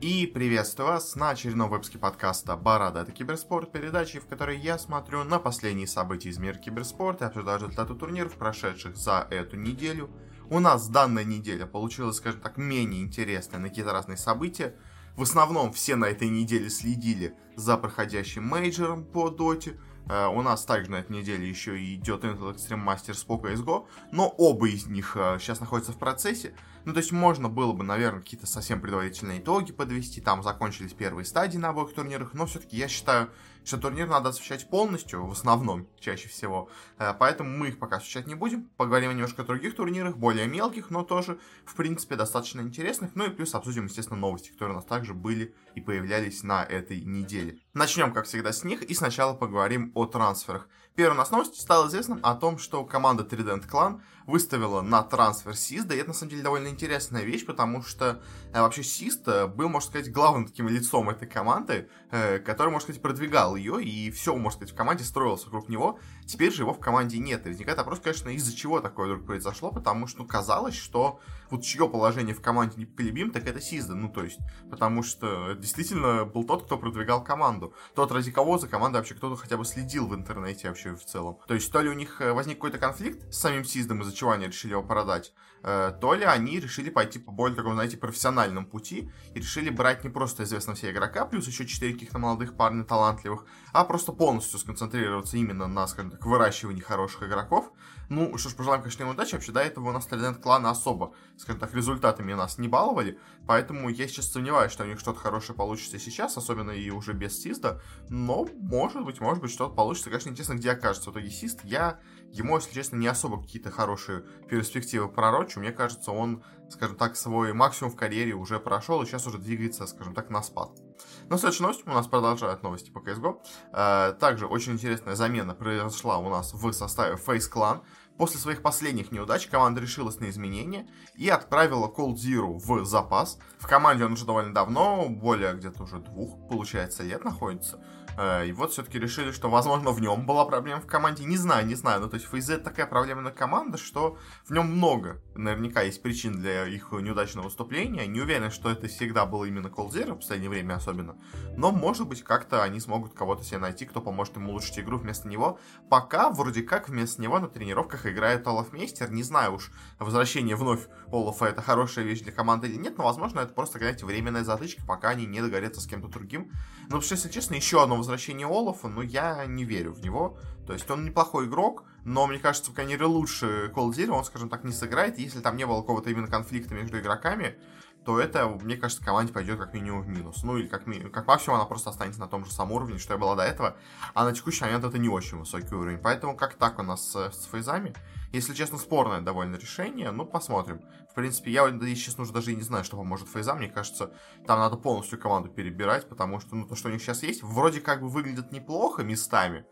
И приветствую вас на очередном выпуске подкаста «Барада» — это киберспорт, передачи, в которой я смотрю на последние события из мира киберспорта и обсуждаю результаты турниров, прошедших за эту неделю. У нас данная неделя получилась, скажем так, менее интересная на какие-то разные события. В основном все на этой неделе следили за проходящим мейджором по доте, у нас также на этой неделе еще идет Intel Extreme Masters по CSGO, но оба из них uh, сейчас находятся в процессе. Ну, то есть можно было бы, наверное, какие-то совсем предварительные итоги подвести, там закончились первые стадии на обоих турнирах, но все-таки я считаю, что турнир надо освещать полностью, в основном, чаще всего. Э, поэтому мы их пока освещать не будем. Поговорим немножко о других турнирах, более мелких, но тоже, в принципе, достаточно интересных. Ну и плюс обсудим, естественно, новости, которые у нас также были и появлялись на этой неделе. Начнем, как всегда, с них и сначала поговорим о трансферах. Первой у нас новость стало известным о том, что команда Trident Clan выставила на трансфер Систа, и это на самом деле довольно интересная вещь, потому что э, вообще Сист был, можно сказать, главным таким лицом этой команды, э, который, можно сказать, продвигал ее, и все, можно сказать, в команде строилось вокруг него. Теперь же его в команде нет. И возникает вопрос, конечно, из-за чего такое вдруг произошло, потому что ну, казалось, что вот чье положение в команде непоколебим, так это Сизда. Ну, то есть, потому что действительно был тот, кто продвигал команду. Тот, ради кого за командой вообще кто-то хотя бы следил в интернете вообще в целом. То есть, то ли у них э, возник какой-то конфликт с самим Сиздом, из-за чего они решили его продать, э, то ли они решили пойти по более такому, знаете, профессиональному пути и решили брать не просто известного себе игрока, плюс еще четыре каких-то молодых парня талантливых, а просто полностью сконцентрироваться именно на, скажем так, выращивании хороших игроков. Ну, что ж, пожелаем, конечно, им удачи. Вообще, до этого у нас Trident клана особо, скажем так, результатами нас не баловали, поэтому я сейчас сомневаюсь, что у них что-то хорошее получится сейчас, особенно и уже без Систа, но, может быть, может быть, что-то получится. Конечно, интересно, где окажется в итоге Сист. Я ему, если честно, не особо какие-то хорошие перспективы пророчу. Мне кажется, он, скажем так, свой максимум в карьере уже прошел и сейчас уже двигается, скажем так, на спад. Но следующая новость, у нас продолжают новости по CSGO. Э, также очень интересная замена произошла у нас в составе Face Clan. После своих последних неудач команда решилась на изменения и отправила Cold Zero в запас. В команде он уже довольно давно, более где-то уже двух, получается, лет находится. Э, и вот все-таки решили, что, возможно, в нем была проблема в команде. Не знаю, не знаю. Ну, то есть FaZe такая проблемная команда, что в нем много, наверняка, есть причин для их неудачного выступления. Не уверен, что это всегда было именно Zero, в последнее время особенно. Но, может быть, как-то они смогут кого-то себе найти, кто поможет им улучшить игру вместо него. Пока, вроде как, вместо него на тренировках играет Олаф Мейстер. Не знаю уж, возвращение вновь Олафа это хорошая вещь для команды или нет, но, возможно, это просто, знаете, временная затычка, пока они не договорятся с кем-то другим. Но, вообще, если честно, еще одно возвращение Олафа, но я не верю в него. То есть он неплохой игрок, но мне кажется, в карьере лучше Zero он, скажем так, не сыграет. Если там не было какого-то именно конфликта между игроками, то это, мне кажется, команде пойдет как минимум в минус. Ну или как, ми- как максимум она просто останется на том же самом уровне, что я была до этого. А на текущий момент это не очень высокий уровень. Поэтому как так у нас с, с фейзами? Если честно, спорное довольно решение, ну посмотрим. В принципе, я, если честно, уже даже и не знаю, что поможет фейзам. Мне кажется, там надо полностью команду перебирать, потому что ну, то, что у них сейчас есть, вроде как бы выглядит неплохо местами,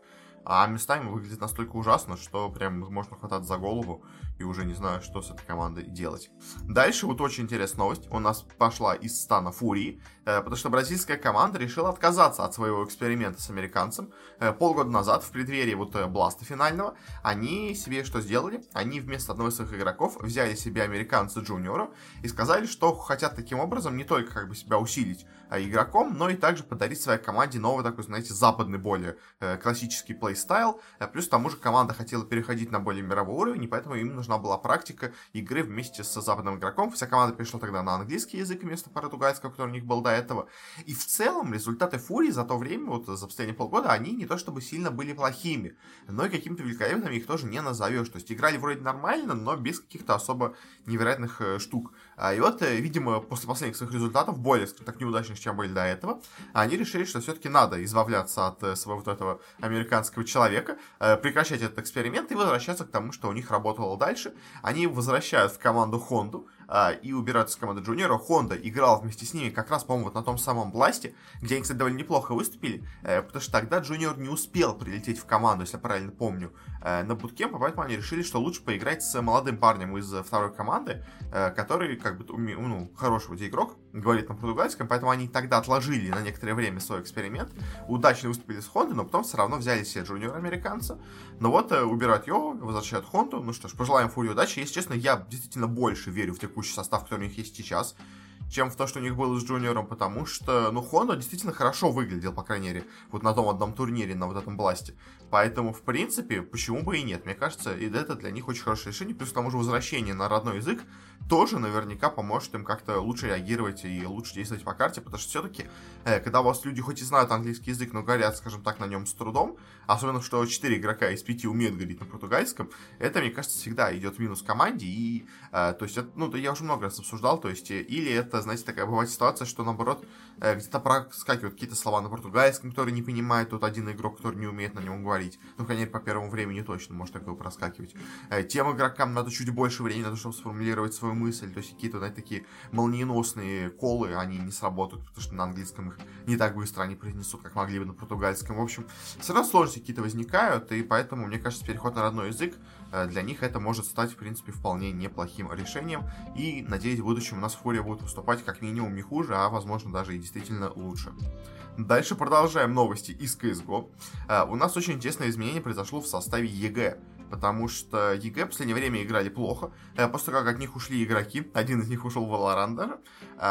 а местами выглядит настолько ужасно, что прям можно хватать за голову и уже не знаю, что с этой командой делать. Дальше вот очень интересная новость. У нас пошла из стана Фурии, э, потому что бразильская команда решила отказаться от своего эксперимента с американцем. Э, полгода назад, в преддверии вот э, Бласта финального, они себе что сделали? Они вместо одного из своих игроков взяли себе американца Джуниора и сказали, что хотят таким образом не только как бы себя усилить игроком, но и также подарить своей команде новый такой, знаете, западный более классический плейстайл. Плюс к тому же команда хотела переходить на более мировой уровень, и поэтому им нужна была практика игры вместе с западным игроком. Вся команда перешла тогда на английский язык вместо португальского, который у них был до этого. И в целом результаты Фурии за то время, вот за последние полгода, они не то чтобы сильно были плохими, но и какими-то великолепными их тоже не назовешь. То есть играли вроде нормально, но без каких-то особо невероятных э, штук. А, и вот, э, видимо, после последних своих результатов, более, так, неудачных, чем были до этого, они решили, что все-таки надо избавляться от э, своего вот этого американского человека, прекращать этот эксперимент и возвращаться к тому, что у них работало дальше. Они возвращают в команду Хонду и убираются с команды Джуниора. Хонда играл вместе с ними как раз, по-моему, вот на том самом Бласте, где они, кстати, довольно неплохо выступили, э, потому что тогда Джуниор не успел прилететь в команду, если я правильно помню, э, на буткемп, поэтому они решили, что лучше поиграть с молодым парнем из второй команды, э, который, как бы, ну, хороший вот игрок, говорит на португальском, поэтому они тогда отложили на некоторое время свой эксперимент, удачно выступили с Хондой, но потом все равно взяли себе джуниор-американца, но вот убирают его, возвращают Хонду, ну что ж, пожелаем Фури удачи, если честно, я действительно больше верю в текущий состав, который у них есть сейчас, чем в то, что у них было с Джуниором, потому что, ну, Хондо действительно хорошо выглядел, по крайней мере, вот на том одном турнире, на вот этом бласте. Поэтому, в принципе, почему бы и нет? Мне кажется, и это для них очень хорошее решение. Плюс к тому же возвращение на родной язык тоже наверняка поможет им как-то лучше реагировать и лучше действовать по карте, потому что все-таки, э, когда у вас люди хоть и знают английский язык, но говорят, скажем так, на нем с трудом, особенно, что 4 игрока из 5 умеют говорить на португальском, это, мне кажется, всегда идет минус команде, и, э, то есть, это, ну, я уже много раз обсуждал, то есть, э, или это, знаете, такая бывает ситуация, что, наоборот, э, где-то проскакивают какие-то слова на португальском, которые не понимает тот один игрок, который не умеет на нем говорить, ну, конечно, по первому времени точно может такое проскакивать. Э, тем игрокам надо чуть больше времени на то, чтобы сформулировать свою мысль, то есть какие-то, знаете, такие молниеносные колы, они не сработают, потому что на английском их не так быстро они произнесут, как могли бы на португальском. В общем, все равно сложности какие-то возникают, и поэтому, мне кажется, переход на родной язык для них это может стать, в принципе, вполне неплохим решением. И, надеюсь, в будущем у нас Фурия будет выступать как минимум не хуже, а, возможно, даже и действительно лучше. Дальше продолжаем новости из CSGO. Э, у нас очень интересное изменение произошло в составе EG, потому что EG в последнее время играли плохо. Э, после того, как от них ушли игроки, один из них ушел в Valorant даже,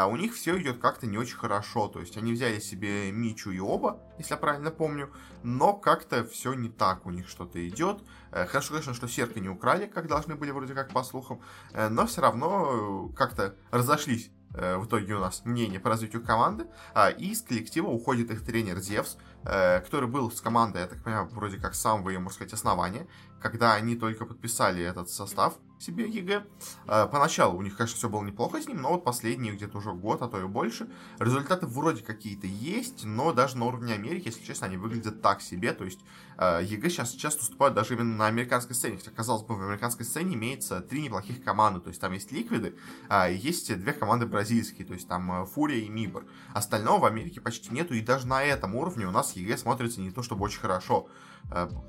у них все идет как-то не очень хорошо. То есть они взяли себе MICHU и oBo, если я правильно помню, но как-то все не так у них что-то идет. Э, хорошо, конечно, что Серка не украли, как должны были вроде как по слухам, э, но все равно как-то разошлись в итоге у нас мнение по развитию команды, а из коллектива уходит их тренер Зевс, который был с командой, я так понимаю, вроде как самого, можно сказать, основания когда они только подписали этот состав себе EG. Э, поначалу у них, конечно, все было неплохо с ним, но вот последние где-то уже год, а то и больше, результаты вроде какие-то есть, но даже на уровне Америки, если честно, они выглядят так себе. То есть э, EG сейчас часто уступают даже именно на американской сцене. Хотя, казалось бы, в американской сцене имеется три неплохих команды. То есть там есть Ликвиды, а есть две команды бразильские, то есть там э, Фурия и MIBR. Остального в Америке почти нету, и даже на этом уровне у нас EG смотрится не то чтобы очень хорошо.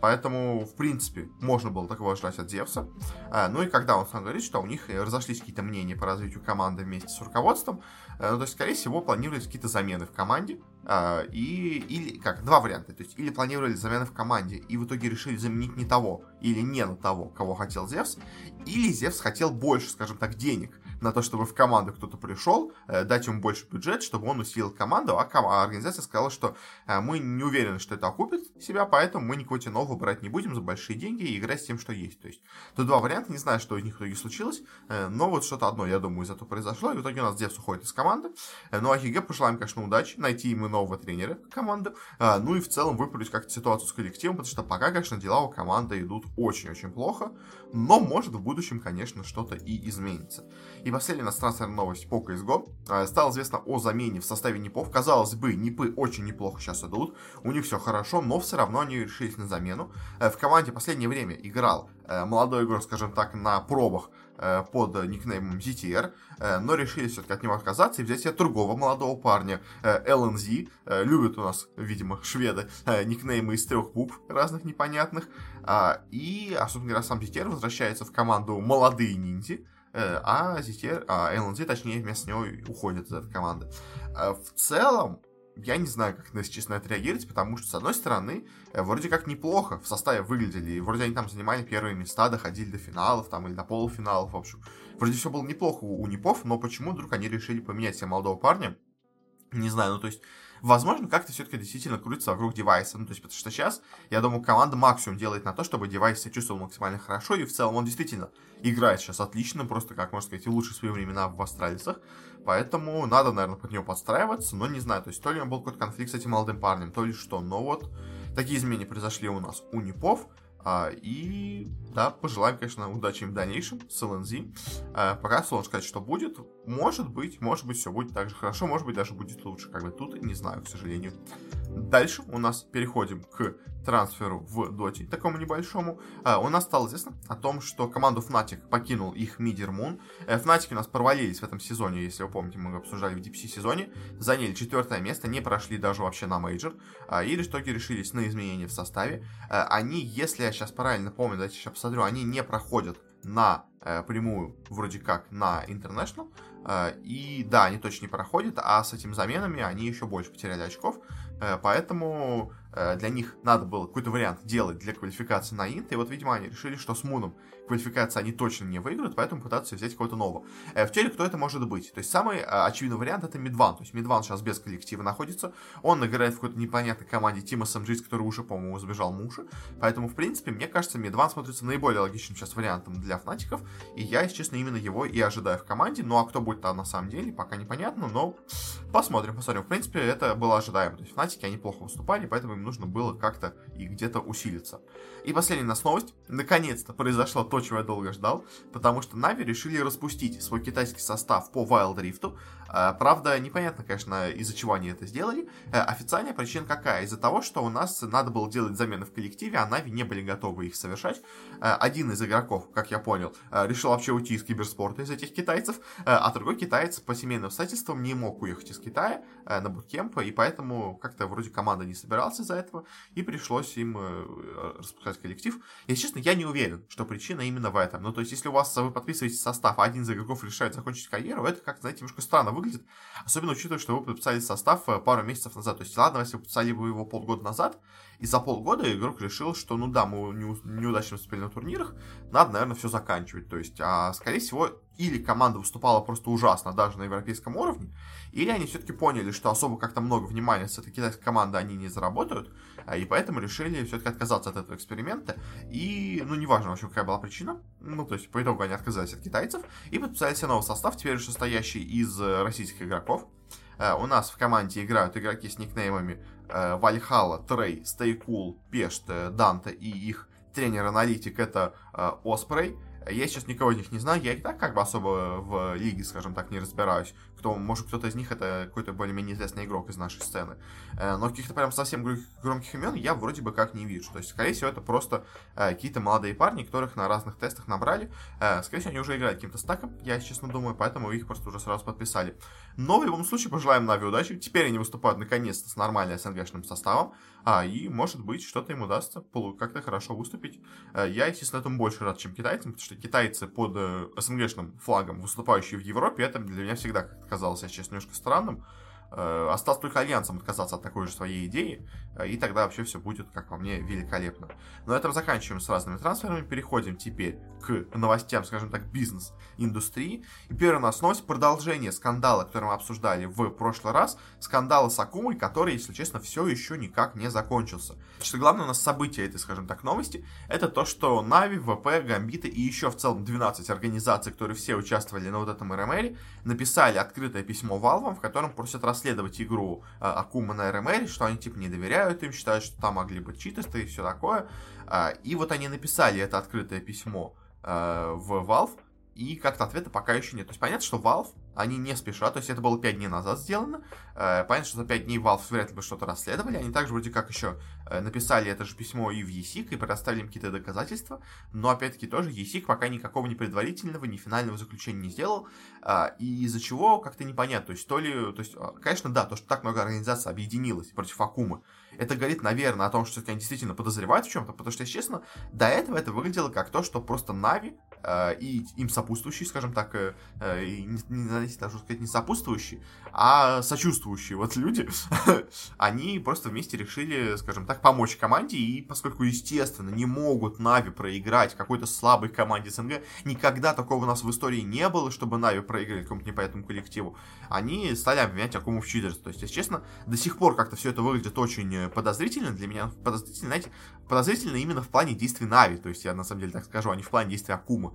Поэтому, в принципе, можно было такого ждать от Зевса. Ну и когда он сам говорит, что у них разошлись какие-то мнения по развитию команды вместе с руководством, ну, то есть, скорее всего, планировались какие-то замены в команде, и, или, как, два варианта, то есть, или планировали замены в команде, и в итоге решили заменить не того, или не на того, кого хотел Зевс, или Зевс хотел больше, скажем так, денег, на то, чтобы в команду кто-то пришел, э, дать ему больше бюджет, чтобы он усилил команду, а, а организация сказала, что э, мы не уверены, что это окупит себя, поэтому мы никого нового брать не будем за большие деньги и играть с тем, что есть. То есть, тут два варианта, не знаю, что из них в итоге случилось, э, но вот что-то одно, я думаю, из этого произошло, и в итоге у нас Девс уходит из команды. Ну, а ХГ пожелаем, конечно, удачи, найти ему нового тренера команды, ну и в целом выправить как-то ситуацию с коллективом, потому что пока, конечно, дела у команды идут очень-очень плохо, но может в будущем, конечно, что-то и изменится. И последняя у нас трансферная новость по CSGO. А, стало известно о замене в составе НИПов. Казалось бы, НИПы очень неплохо сейчас идут. У них все хорошо, но все равно они решились на замену. Э, в команде последнее время играл э, молодой игрок, скажем так, на пробах э, под никнеймом ZTR, но решили все-таки от него отказаться и взять себе другого молодого парня, LNZ. Любят у нас, видимо, шведы никнеймы из трех букв разных непонятных. А, и, особенно говоря, сам ZTR возвращается в команду молодые ниндзя. Э, а ZTR, а LNZ, точнее, вместо него уходит из этой команды. Э, в целом, я не знаю, как, если честно, это реагировать, потому что, с одной стороны, э, вроде как неплохо в составе выглядели, вроде они там занимали первые места, доходили до финалов, там, или до полуфиналов, в общем. Вроде все было неплохо у, у Непов, но почему вдруг они решили поменять себе молодого парня? Не знаю, ну, то есть, возможно, как-то все-таки действительно крутится вокруг девайса. Ну, то есть, потому что сейчас, я думаю, команда максимум делает на то, чтобы девайс себя чувствовал максимально хорошо, и в целом он действительно играет сейчас отлично, просто, как можно сказать, в лучшие свои времена в Астралисах. Поэтому надо, наверное, под него подстраиваться, но не знаю, то есть то ли у него был какой-то конфликт с этим молодым парнем, то ли что. Но вот такие изменения произошли у нас у Непов. А, и да, пожелаем, конечно, удачи им в дальнейшем с LNZ. А, пока сложно сказать, что будет. Может быть, может быть, все будет так же хорошо, может быть, даже будет лучше. Как бы тут не знаю, к сожалению. Дальше у нас переходим к трансферу в доте, такому небольшому. А, у нас стало известно о том, что команду Fnatic покинул их мидер Moon. Э, Fnatic у нас провалились в этом сезоне, если вы помните, мы обсуждали в DPC сезоне. Заняли четвертое место, не прошли даже вообще на мейджор. А, и в итоге решились на изменения в составе. А, они, если я сейчас правильно помню, давайте сейчас посмотрю, они не проходят на э, прямую, вроде как, на International. Э, и да, они точно не проходят, а с этими заменами они еще больше потеряли очков. Э, поэтому э, для них надо было какой-то вариант делать для квалификации на Инт, и вот, видимо, они решили, что с Муном квалификации они точно не выиграют, поэтому пытаются взять кого-то нового. Э, в теле кто это может быть? То есть самый очевидный вариант это Мидван, то есть Мидван сейчас без коллектива находится, он играет в какой-то непонятной команде Team SMG, который уже, по-моему, сбежал Mushi, поэтому, в принципе, мне кажется, MidOne смотрится наиболее логичным сейчас вариантом для фнатиков, и я, если честно, именно его и ожидаю в команде, ну а кто будет там на самом деле, пока непонятно, но посмотрим, посмотрим. В принципе, это было ожидаемо, то есть фнатики, они плохо выступали, поэтому им нужно было как-то и где-то усилиться. И последняя нас новость. Наконец-то произошло то, чего я долго ждал, потому что Нави решили распустить свой китайский состав по Wild Rift. А, правда, непонятно, конечно, из-за чего они это сделали. Э, официальная причина какая? Из-за того, что у нас надо было делать замены в коллективе, а Нави не были готовы их совершать. Э, один из игроков, как я понял, э, решил вообще уйти из киберспорта из этих китайцев, а другой китаец по семейным обстоятельствам не мог уехать из Китая на буткемп, и поэтому как-то вроде команда не собирался из-за этого, и пришлось им распускать коллектив. Если честно, я не уверен, что причина именно в этом. Ну, то есть, если у вас вы подписываете состав, а один из игроков решает закончить карьеру, это как, знаете, немножко странно выглядит, особенно учитывая, что вы подписали состав э, пару месяцев назад. То есть, ладно, если вы подписали бы его полгода назад, и за полгода игрок решил, что, ну да, мы неудачно выступили на турнирах, надо, наверное, все заканчивать. То есть, а, скорее всего, или команда выступала просто ужасно, даже на европейском уровне, или они все-таки поняли, что особо как-то много внимания с этой китайской командой они не заработают, а, и поэтому решили все-таки отказаться от этого эксперимента. И, ну, неважно, в общем, какая была причина. Ну, то есть, по итогу они отказались от китайцев и подписали себе новый состав, теперь уже состоящий из э, российских игроков. Э, у нас в команде играют игроки с никнеймами э, Вальхала, Трей, Стейкул, Пешт, Данте и их тренер-аналитик это Оспрей. Я сейчас никого из них не знаю, я и так как бы особо в лиге, скажем так, не разбираюсь кто, может, кто-то из них это какой-то более-менее известный игрок из нашей сцены. Э, но каких-то прям совсем громких имен я вроде бы как не вижу. То есть, скорее всего, это просто э, какие-то молодые парни, которых на разных тестах набрали. Э, скорее всего, они уже играют каким-то стаком, я честно думаю, поэтому их просто уже сразу подписали. Но в любом случае пожелаем Нави удачи. Теперь они выступают наконец-то с нормальным СНГшным составом. А, и, может быть, что-то им удастся как-то хорошо выступить. Я, естественно, этому больше рад, чем китайцам, потому что китайцы под СНГшным флагом, выступающие в Европе, это для меня всегда казалось, честно, немножко странным. Э, осталось только альянсом отказаться от такой же своей идеи, э, и тогда вообще все будет, как по мне, великолепно. Но этом заканчиваем с разными трансферами, переходим теперь к новостям, скажем так, бизнес-индустрии. И первая у нас новость, продолжение скандала, который мы обсуждали в прошлый раз, скандала с Акумой, который, если честно, все еще никак не закончился. Что главное у нас событие этой, скажем так, новости, это то, что Нави, ВП, Гамбиты и еще в целом 12 организаций, которые все участвовали на вот этом РМР, написали открытое письмо Valve, в котором просят рас расследовать игру э, Акума на РМР, что они типа не доверяют им, считают, что там могли быть читесты и все такое. Э, и вот они написали это открытое письмо э, в Valve, и как-то ответа пока еще нет. То есть понятно, что Valve они не спешат, то есть это было 5 дней назад сделано. Э, понятно, что за 5 дней Valve вряд ли бы что-то расследовали. Они также вроде как еще э, написали это же письмо и в ESIC, и предоставили им какие-то доказательства. Но опять-таки тоже ESIC пока никакого ни предварительного, ни финального заключения не сделал. Э, и из-за чего как-то непонятно. То есть то ли... То есть, конечно, да, то, что так много организаций объединилось против Акумы, это говорит, наверное, о том, что они действительно подозревают в чем-то, потому что, если честно, до этого это выглядело как то, что просто Нави и им сопутствующие, скажем так, э, не, не, даже сказать, не сопутствующие, а сочувствующие вот люди, они просто вместе решили, скажем так, помочь команде, и поскольку, естественно, не могут Нави проиграть какой-то слабой команде СНГ, никогда такого у нас в истории не было, чтобы Нави проиграли какому-то непонятному коллективу, они стали обвинять Акуму в читерстве. То есть, если честно, до сих пор как-то все это выглядит очень э, подозрительно. Для меня, подозрительно, знаете, подозрительно именно в плане действий Нави, то есть я на самом деле так скажу, а не в плане действий Акумы.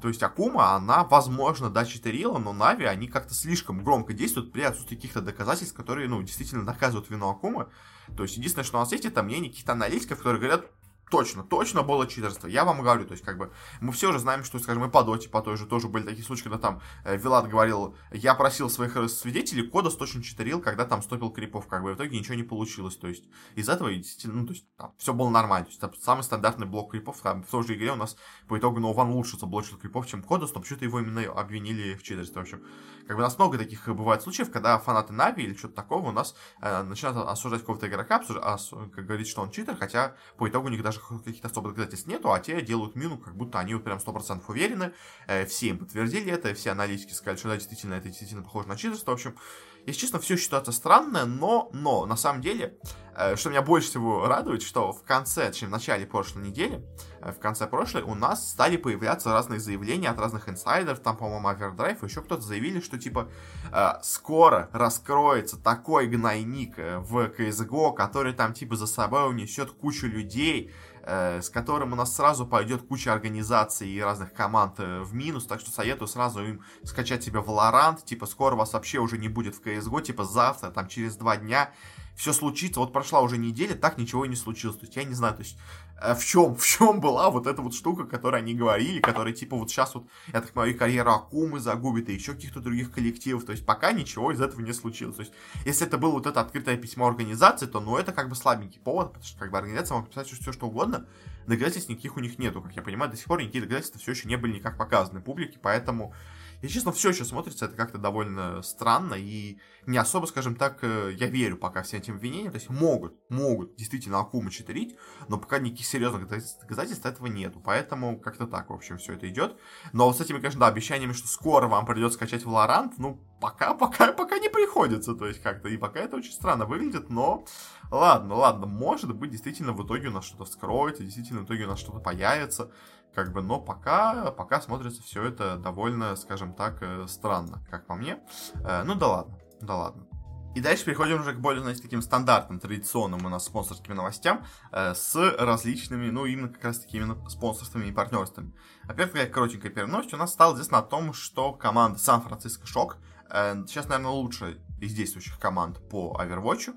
То есть Акума, она, возможно, да, читерила, но Нави, они как-то слишком громко действуют при отсутствии каких-то доказательств, которые, ну, действительно доказывают вину Акумы. То есть единственное, что у нас есть, это мнение каких-то аналитиков, которые говорят, точно, точно было читерство. Я вам говорю, то есть, как бы, мы все уже знаем, что, скажем, и по доте, по той же, тоже были такие случаи, когда там э, Вилат говорил, я просил своих свидетелей, Кодос точно читерил, когда там стопил крипов, как бы, в итоге ничего не получилось, то есть, из этого, ну, то есть, там, все было нормально, то есть, там, самый стандартный блок крипов, там, в той же игре у нас, по итогу, Нован лучше заблочил крипов, чем Кодос, но почему-то его именно обвинили в читерстве, в общем, как бы, у нас много таких бывает случаев, когда фанаты Нави или что-то такого у нас э, начинают осуждать какого-то игрока, обсуж... ос... говорить, что он читер, хотя по итогу у них даже даже каких-то особых доказательств нету, а те делают мину, как будто они вот прям 100% уверены, э, все им подтвердили это, все аналитики сказали, что да, действительно, это действительно похоже на читерство, в общем, если честно, все ситуация странная, но, но, на самом деле, э, что меня больше всего радует, что в конце, чем в начале прошлой недели, э, в конце прошлой, у нас стали появляться разные заявления от разных инсайдеров, там, по-моему, Авердрайв, еще кто-то заявили, что, типа, скоро раскроется такой гнойник в CSGO, который там, типа, за собой унесет кучу людей, с которым у нас сразу пойдет куча организаций и разных команд э, в минус, так что советую сразу им скачать себе Valorant, типа скоро вас вообще уже не будет в CSGO, типа завтра, там через два дня все случится. Вот прошла уже неделя, так ничего и не случилось. То есть я не знаю, то есть э, в чем, в чем была вот эта вот штука, которую они говорили, которая типа вот сейчас вот, я так понимаю, и карьеру Акумы загубит, и еще каких-то других коллективов. То есть пока ничего из этого не случилось. То есть если это было вот это открытое письмо организации, то ну это как бы слабенький повод, потому что как бы организация может писать все что угодно, доказательств никаких у них нету, как я понимаю, до сих пор никакие доказательства все еще не были никак показаны публике, поэтому и, честно, все еще смотрится это как-то довольно странно, и не особо, скажем так, э, я верю пока всем этим обвинениям, то есть могут, могут действительно Акуму читерить, но пока никаких серьезных доказательств этого нету, поэтому как-то так, в общем, все это идет. Но вот с этими, конечно, да, обещаниями, что скоро вам придется скачать Valorant, ну, пока, пока, пока не приходится, то есть как-то, и пока это очень странно выглядит, но ладно, ладно, может быть, действительно в итоге у нас что-то вскроется, действительно в итоге у нас что-то появится, как бы, но пока, пока смотрится все это довольно, скажем так, э, странно, как по мне. Э, ну да ладно, да ладно. И дальше переходим уже к более, знаете, таким стандартным, традиционным у нас спонсорским новостям э, с различными, ну, именно как раз таки именно спонсорствами и партнерствами. Во-первых, такая коротенькая первая новость у нас стала известно о том, что команда Сан-Франциско Шок, э, сейчас, наверное, лучшая из действующих команд по Overwatch,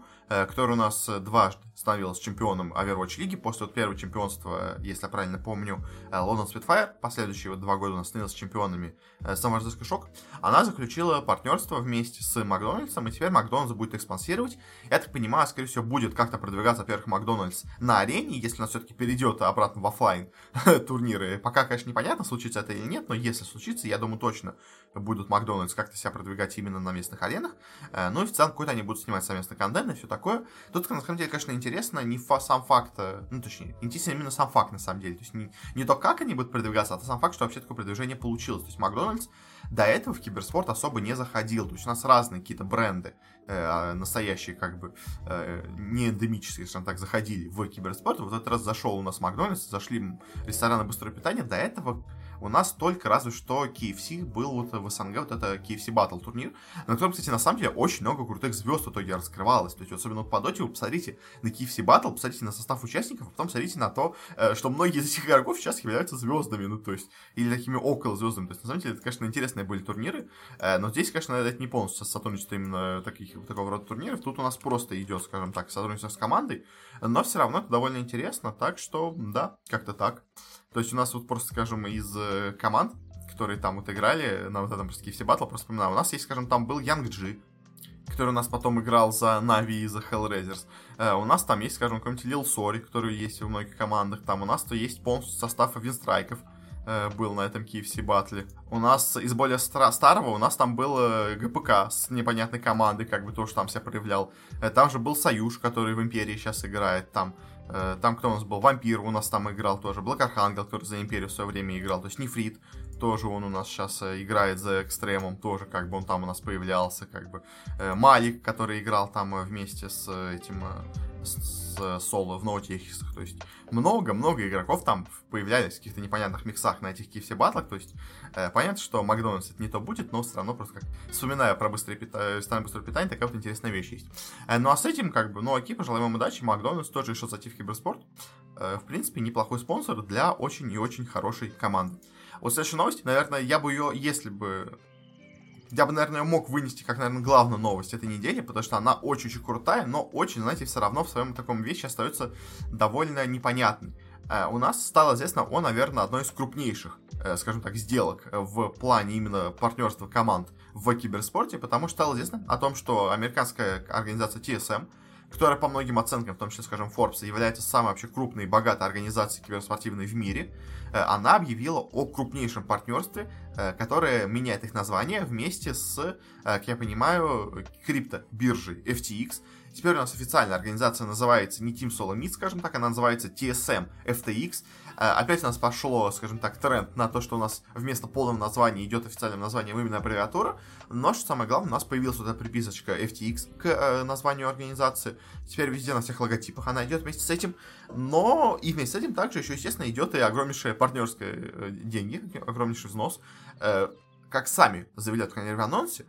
который у нас дважды становилась чемпионом Overwatch лиги. После вот первого чемпионства, если я правильно помню, Лондон Spitfire, последующие вот два года у нас становилась чемпионами Сан-Франциско Шок, она заключила партнерство вместе с Макдональдсом, и теперь Макдональдс будет их спонсировать. Я так понимаю, скорее всего, будет как-то продвигаться, во-первых, Макдональдс на арене, если он все-таки перейдет обратно в офлайн турниры. Пока, конечно, непонятно, случится это или нет, но если случится, я думаю, точно будут Макдональдс как-то себя продвигать именно на местных аренах. Э, ну и в целом какой-то они будут снимать совместный контент и все такое. Тут, на самом деле, конечно, интересно не сам факт, э, ну точнее, интересен именно сам факт на самом деле. То есть не, не то, как они будут продвигаться, а то сам факт, что вообще такое продвижение получилось. То есть Макдональдс до этого в киберспорт особо не заходил. То есть у нас разные какие-то бренды, э, а, настоящие как бы э, не эндемические, скажем так, заходили в киберспорт. Вот этот раз зашел у нас Макдональдс, зашли рестораны быстрого питания. До этого у нас только разве что KFC был вот в СНГ, вот это KFC Battle турнир, на котором, кстати, на самом деле очень много крутых звезд в итоге раскрывалось. То есть, особенно по доте, вы посмотрите на KFC Battle, посмотрите на состав участников, а потом посмотрите на то, э, что многие из этих игроков сейчас являются звездами, ну, то есть, или такими около звездами. То есть, на самом деле, это, конечно, интересные были турниры, э, но здесь, конечно, это не полностью сотрудничество именно таких, такого рода турниров. Тут у нас просто идет, скажем так, сотрудничество с командой, но все равно это довольно интересно, так что, да, как-то так. То есть у нас вот просто, скажем, из э, команд, которые там вот играли на вот этом просто все батл, просто вспоминаю, у нас есть, скажем, там был Янг Джи, который у нас потом играл за Нави и за Hellraisers. Э, у нас там есть, скажем, какой-нибудь Лил Сори, который есть в многих командах. Там у нас то есть полностью состав Винстрайков э, был на этом KFC батле. У нас из более стар- старого у нас там был э, ГПК с непонятной командой, как бы тоже там себя проявлял. Э, там же был Союз, который в Империи сейчас играет. Там там кто у нас был? Вампир у нас там играл тоже. Блэк Архангел, который за Империю в свое время играл. То есть Нефрит тоже он у нас сейчас э, играет за Экстремом. Тоже как бы он там у нас появлялся. Как бы. Э, Малик, который играл там вместе с этим с, с соло в ноутехисах. То есть много-много игроков там появлялись в каких-то непонятных миксах на этих KFC батлах. То есть э, понятно, что Макдональдс это не то будет, но все равно просто как вспоминая про быстрое питание, ресторан быстрого питания, такая вот интересная вещь есть. Э, ну а с этим как бы, ну окей, пожелаем вам удачи. Макдональдс тоже решил зайти в киберспорт. Э, в принципе, неплохой спонсор для очень и очень хорошей команды. Вот следующая новость, наверное, я бы ее, если бы я бы, наверное, мог вынести как, наверное, главную новость этой недели, потому что она очень-очень крутая, но очень, знаете, все равно в своем таком вещи остается довольно непонятной. Э, у нас стало известно о, наверное, одной из крупнейших, э, скажем так, сделок в плане именно партнерства команд в киберспорте, потому что стало известно о том, что американская организация TSM, которая по многим оценкам, в том числе, скажем, Forbes, является самой вообще крупной и богатой организацией киберспортивной в мире, э, она объявила о крупнейшем партнерстве э, которая меняет их название вместе с, э, как я понимаю, крипто-биржей FTX. Теперь у нас официальная организация называется не Team Solo Meet, скажем так, она называется TSM FTX. Э, опять у нас пошло, скажем так, тренд на то, что у нас вместо полного названия идет официальным названием именно аббревиатура. Но, что самое главное, у нас появилась вот эта приписочка FTX к э, названию организации. Теперь везде на всех логотипах она идет вместе с этим. Но и вместе с этим также еще, естественно, идет и огромнейшие партнерские э, деньги, огромнейший взнос. Как сами заявляют, в анонсе,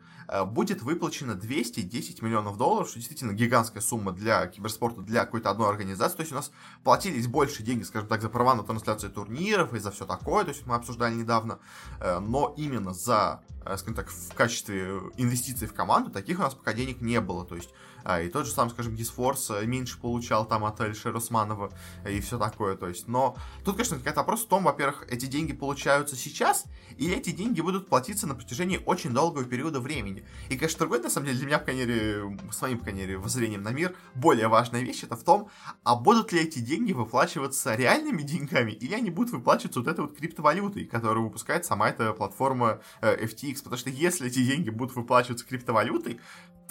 будет выплачено 210 миллионов долларов, что действительно гигантская сумма для киберспорта, для какой-то одной организации. То есть у нас платились больше деньги, скажем так, за права на трансляцию турниров и за все такое, то есть мы обсуждали недавно, э, но именно за, э, скажем так, в качестве инвестиций в команду таких у нас пока денег не было. То есть а, и тот же сам, скажем, Гисфорс меньше получал там от Эльшера Усманова и все такое. То есть, но тут, конечно, какой-то вопрос в том, во-первых, эти деньги получаются сейчас, или эти деньги будут платиться на протяжении очень долгого периода времени. И, конечно, другой, на самом деле, для меня, по крайней мере, с моим, по крайней мере, воззрением на мир, более важная вещь, это в том, а будут ли эти деньги выплачиваться реальными деньгами, или они будут выплачиваться вот этой вот криптовалютой, которую выпускает сама эта платформа э, FTX. Потому что если эти деньги будут выплачиваться криптовалютой,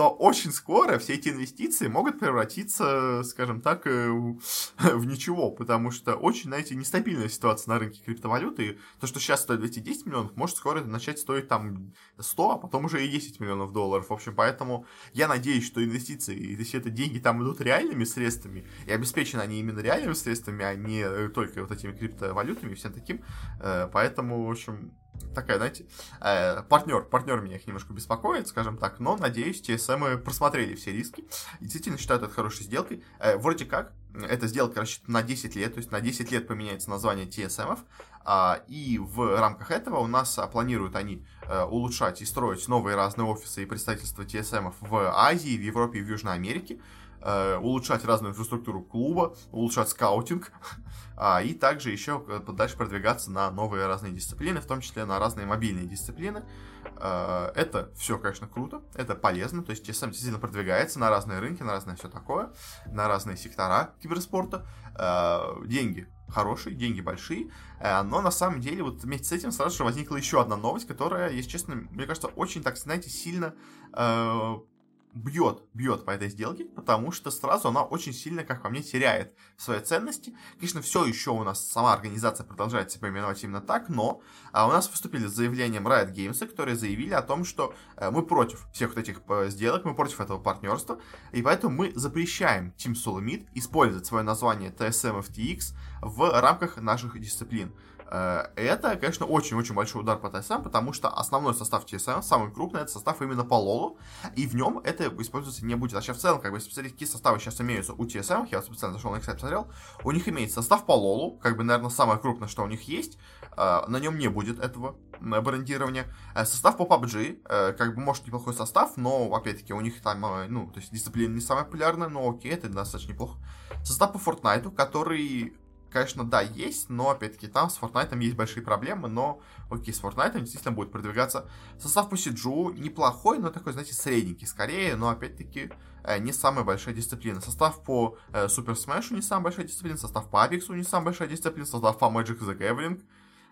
то очень скоро все эти инвестиции могут превратиться, скажем так, э, в ничего, потому что очень, знаете, нестабильная ситуация на рынке криптовалюты, то, что сейчас стоит эти 10 миллионов, может скоро начать стоить там 100, а потом уже и 10 миллионов долларов. В общем, поэтому я надеюсь, что инвестиции, если это деньги там идут реальными средствами, и обеспечены они именно реальными средствами, а не э, только вот этими криптовалютами и всем таким, э, поэтому, в общем, такая, знаете, э, партнер, партнер меня их немножко беспокоит, скажем так, но, надеюсь, TSM просмотрели все риски и действительно считают это хорошей сделкой. Э, вроде как, эта сделка рассчитана на 10 лет, то есть на 10 лет поменяется название TSM, а, и в рамках этого у нас а, планируют они а, улучшать и строить новые разные офисы и представительства TSM в Азии, в Европе и в Южной Америке. Э, улучшать разную инфраструктуру клуба, улучшать скаутинг, а, и также еще э, дальше продвигаться на новые разные дисциплины, в том числе на разные мобильные дисциплины. Э, это все, конечно, круто, это полезно, то есть TSM действительно продвигается на разные рынки, на разное все такое, на разные сектора киберспорта. Деньги хорошие, деньги большие, но на самом деле вот вместе с этим сразу же возникла еще одна новость, которая, если честно, мне кажется, очень, так знаете, сильно бьет, бьет по этой сделке, потому что сразу она очень сильно, как по мне, теряет свои ценности. Конечно, все еще у нас сама организация продолжает себя именовать именно так, но а, у нас выступили с заявлением Riot Games, которые заявили о том, что а, мы против всех вот этих а, сделок, мы против этого партнерства, и поэтому мы запрещаем Team Solomid использовать свое название TSM FTX в рамках наших дисциплин. Э, это, конечно, очень-очень большой удар по TSM, потому что основной состав TSM, самый крупный, это состав именно по лолу, и в нем это использоваться не будет. Сейчас в целом, как бы, посмотреть, какие составы сейчас имеются у TSM, я специально зашел на их сайт, посмотрел, у них имеется состав по лолу, как бы, наверное, самое крупное, что у них есть, э, на нем не будет этого брендирования. Э, состав по PUBG, как бы, может, неплохой состав, но, опять-таки, у них там, ну, то есть дисциплина не самая популярная, но окей, это достаточно неплохо. Состав по Fortnite, который конечно, да, есть, но, опять-таки, там с Fortnite есть большие проблемы, но, окей, с Fortnite действительно будет продвигаться. Состав по Сиджу неплохой, но такой, знаете, средненький скорее, но, опять-таки, э, не самая большая дисциплина. Состав по э, Super Smash не самая большая дисциплина, состав по Apex не самая большая дисциплина, состав по Magic the Gathering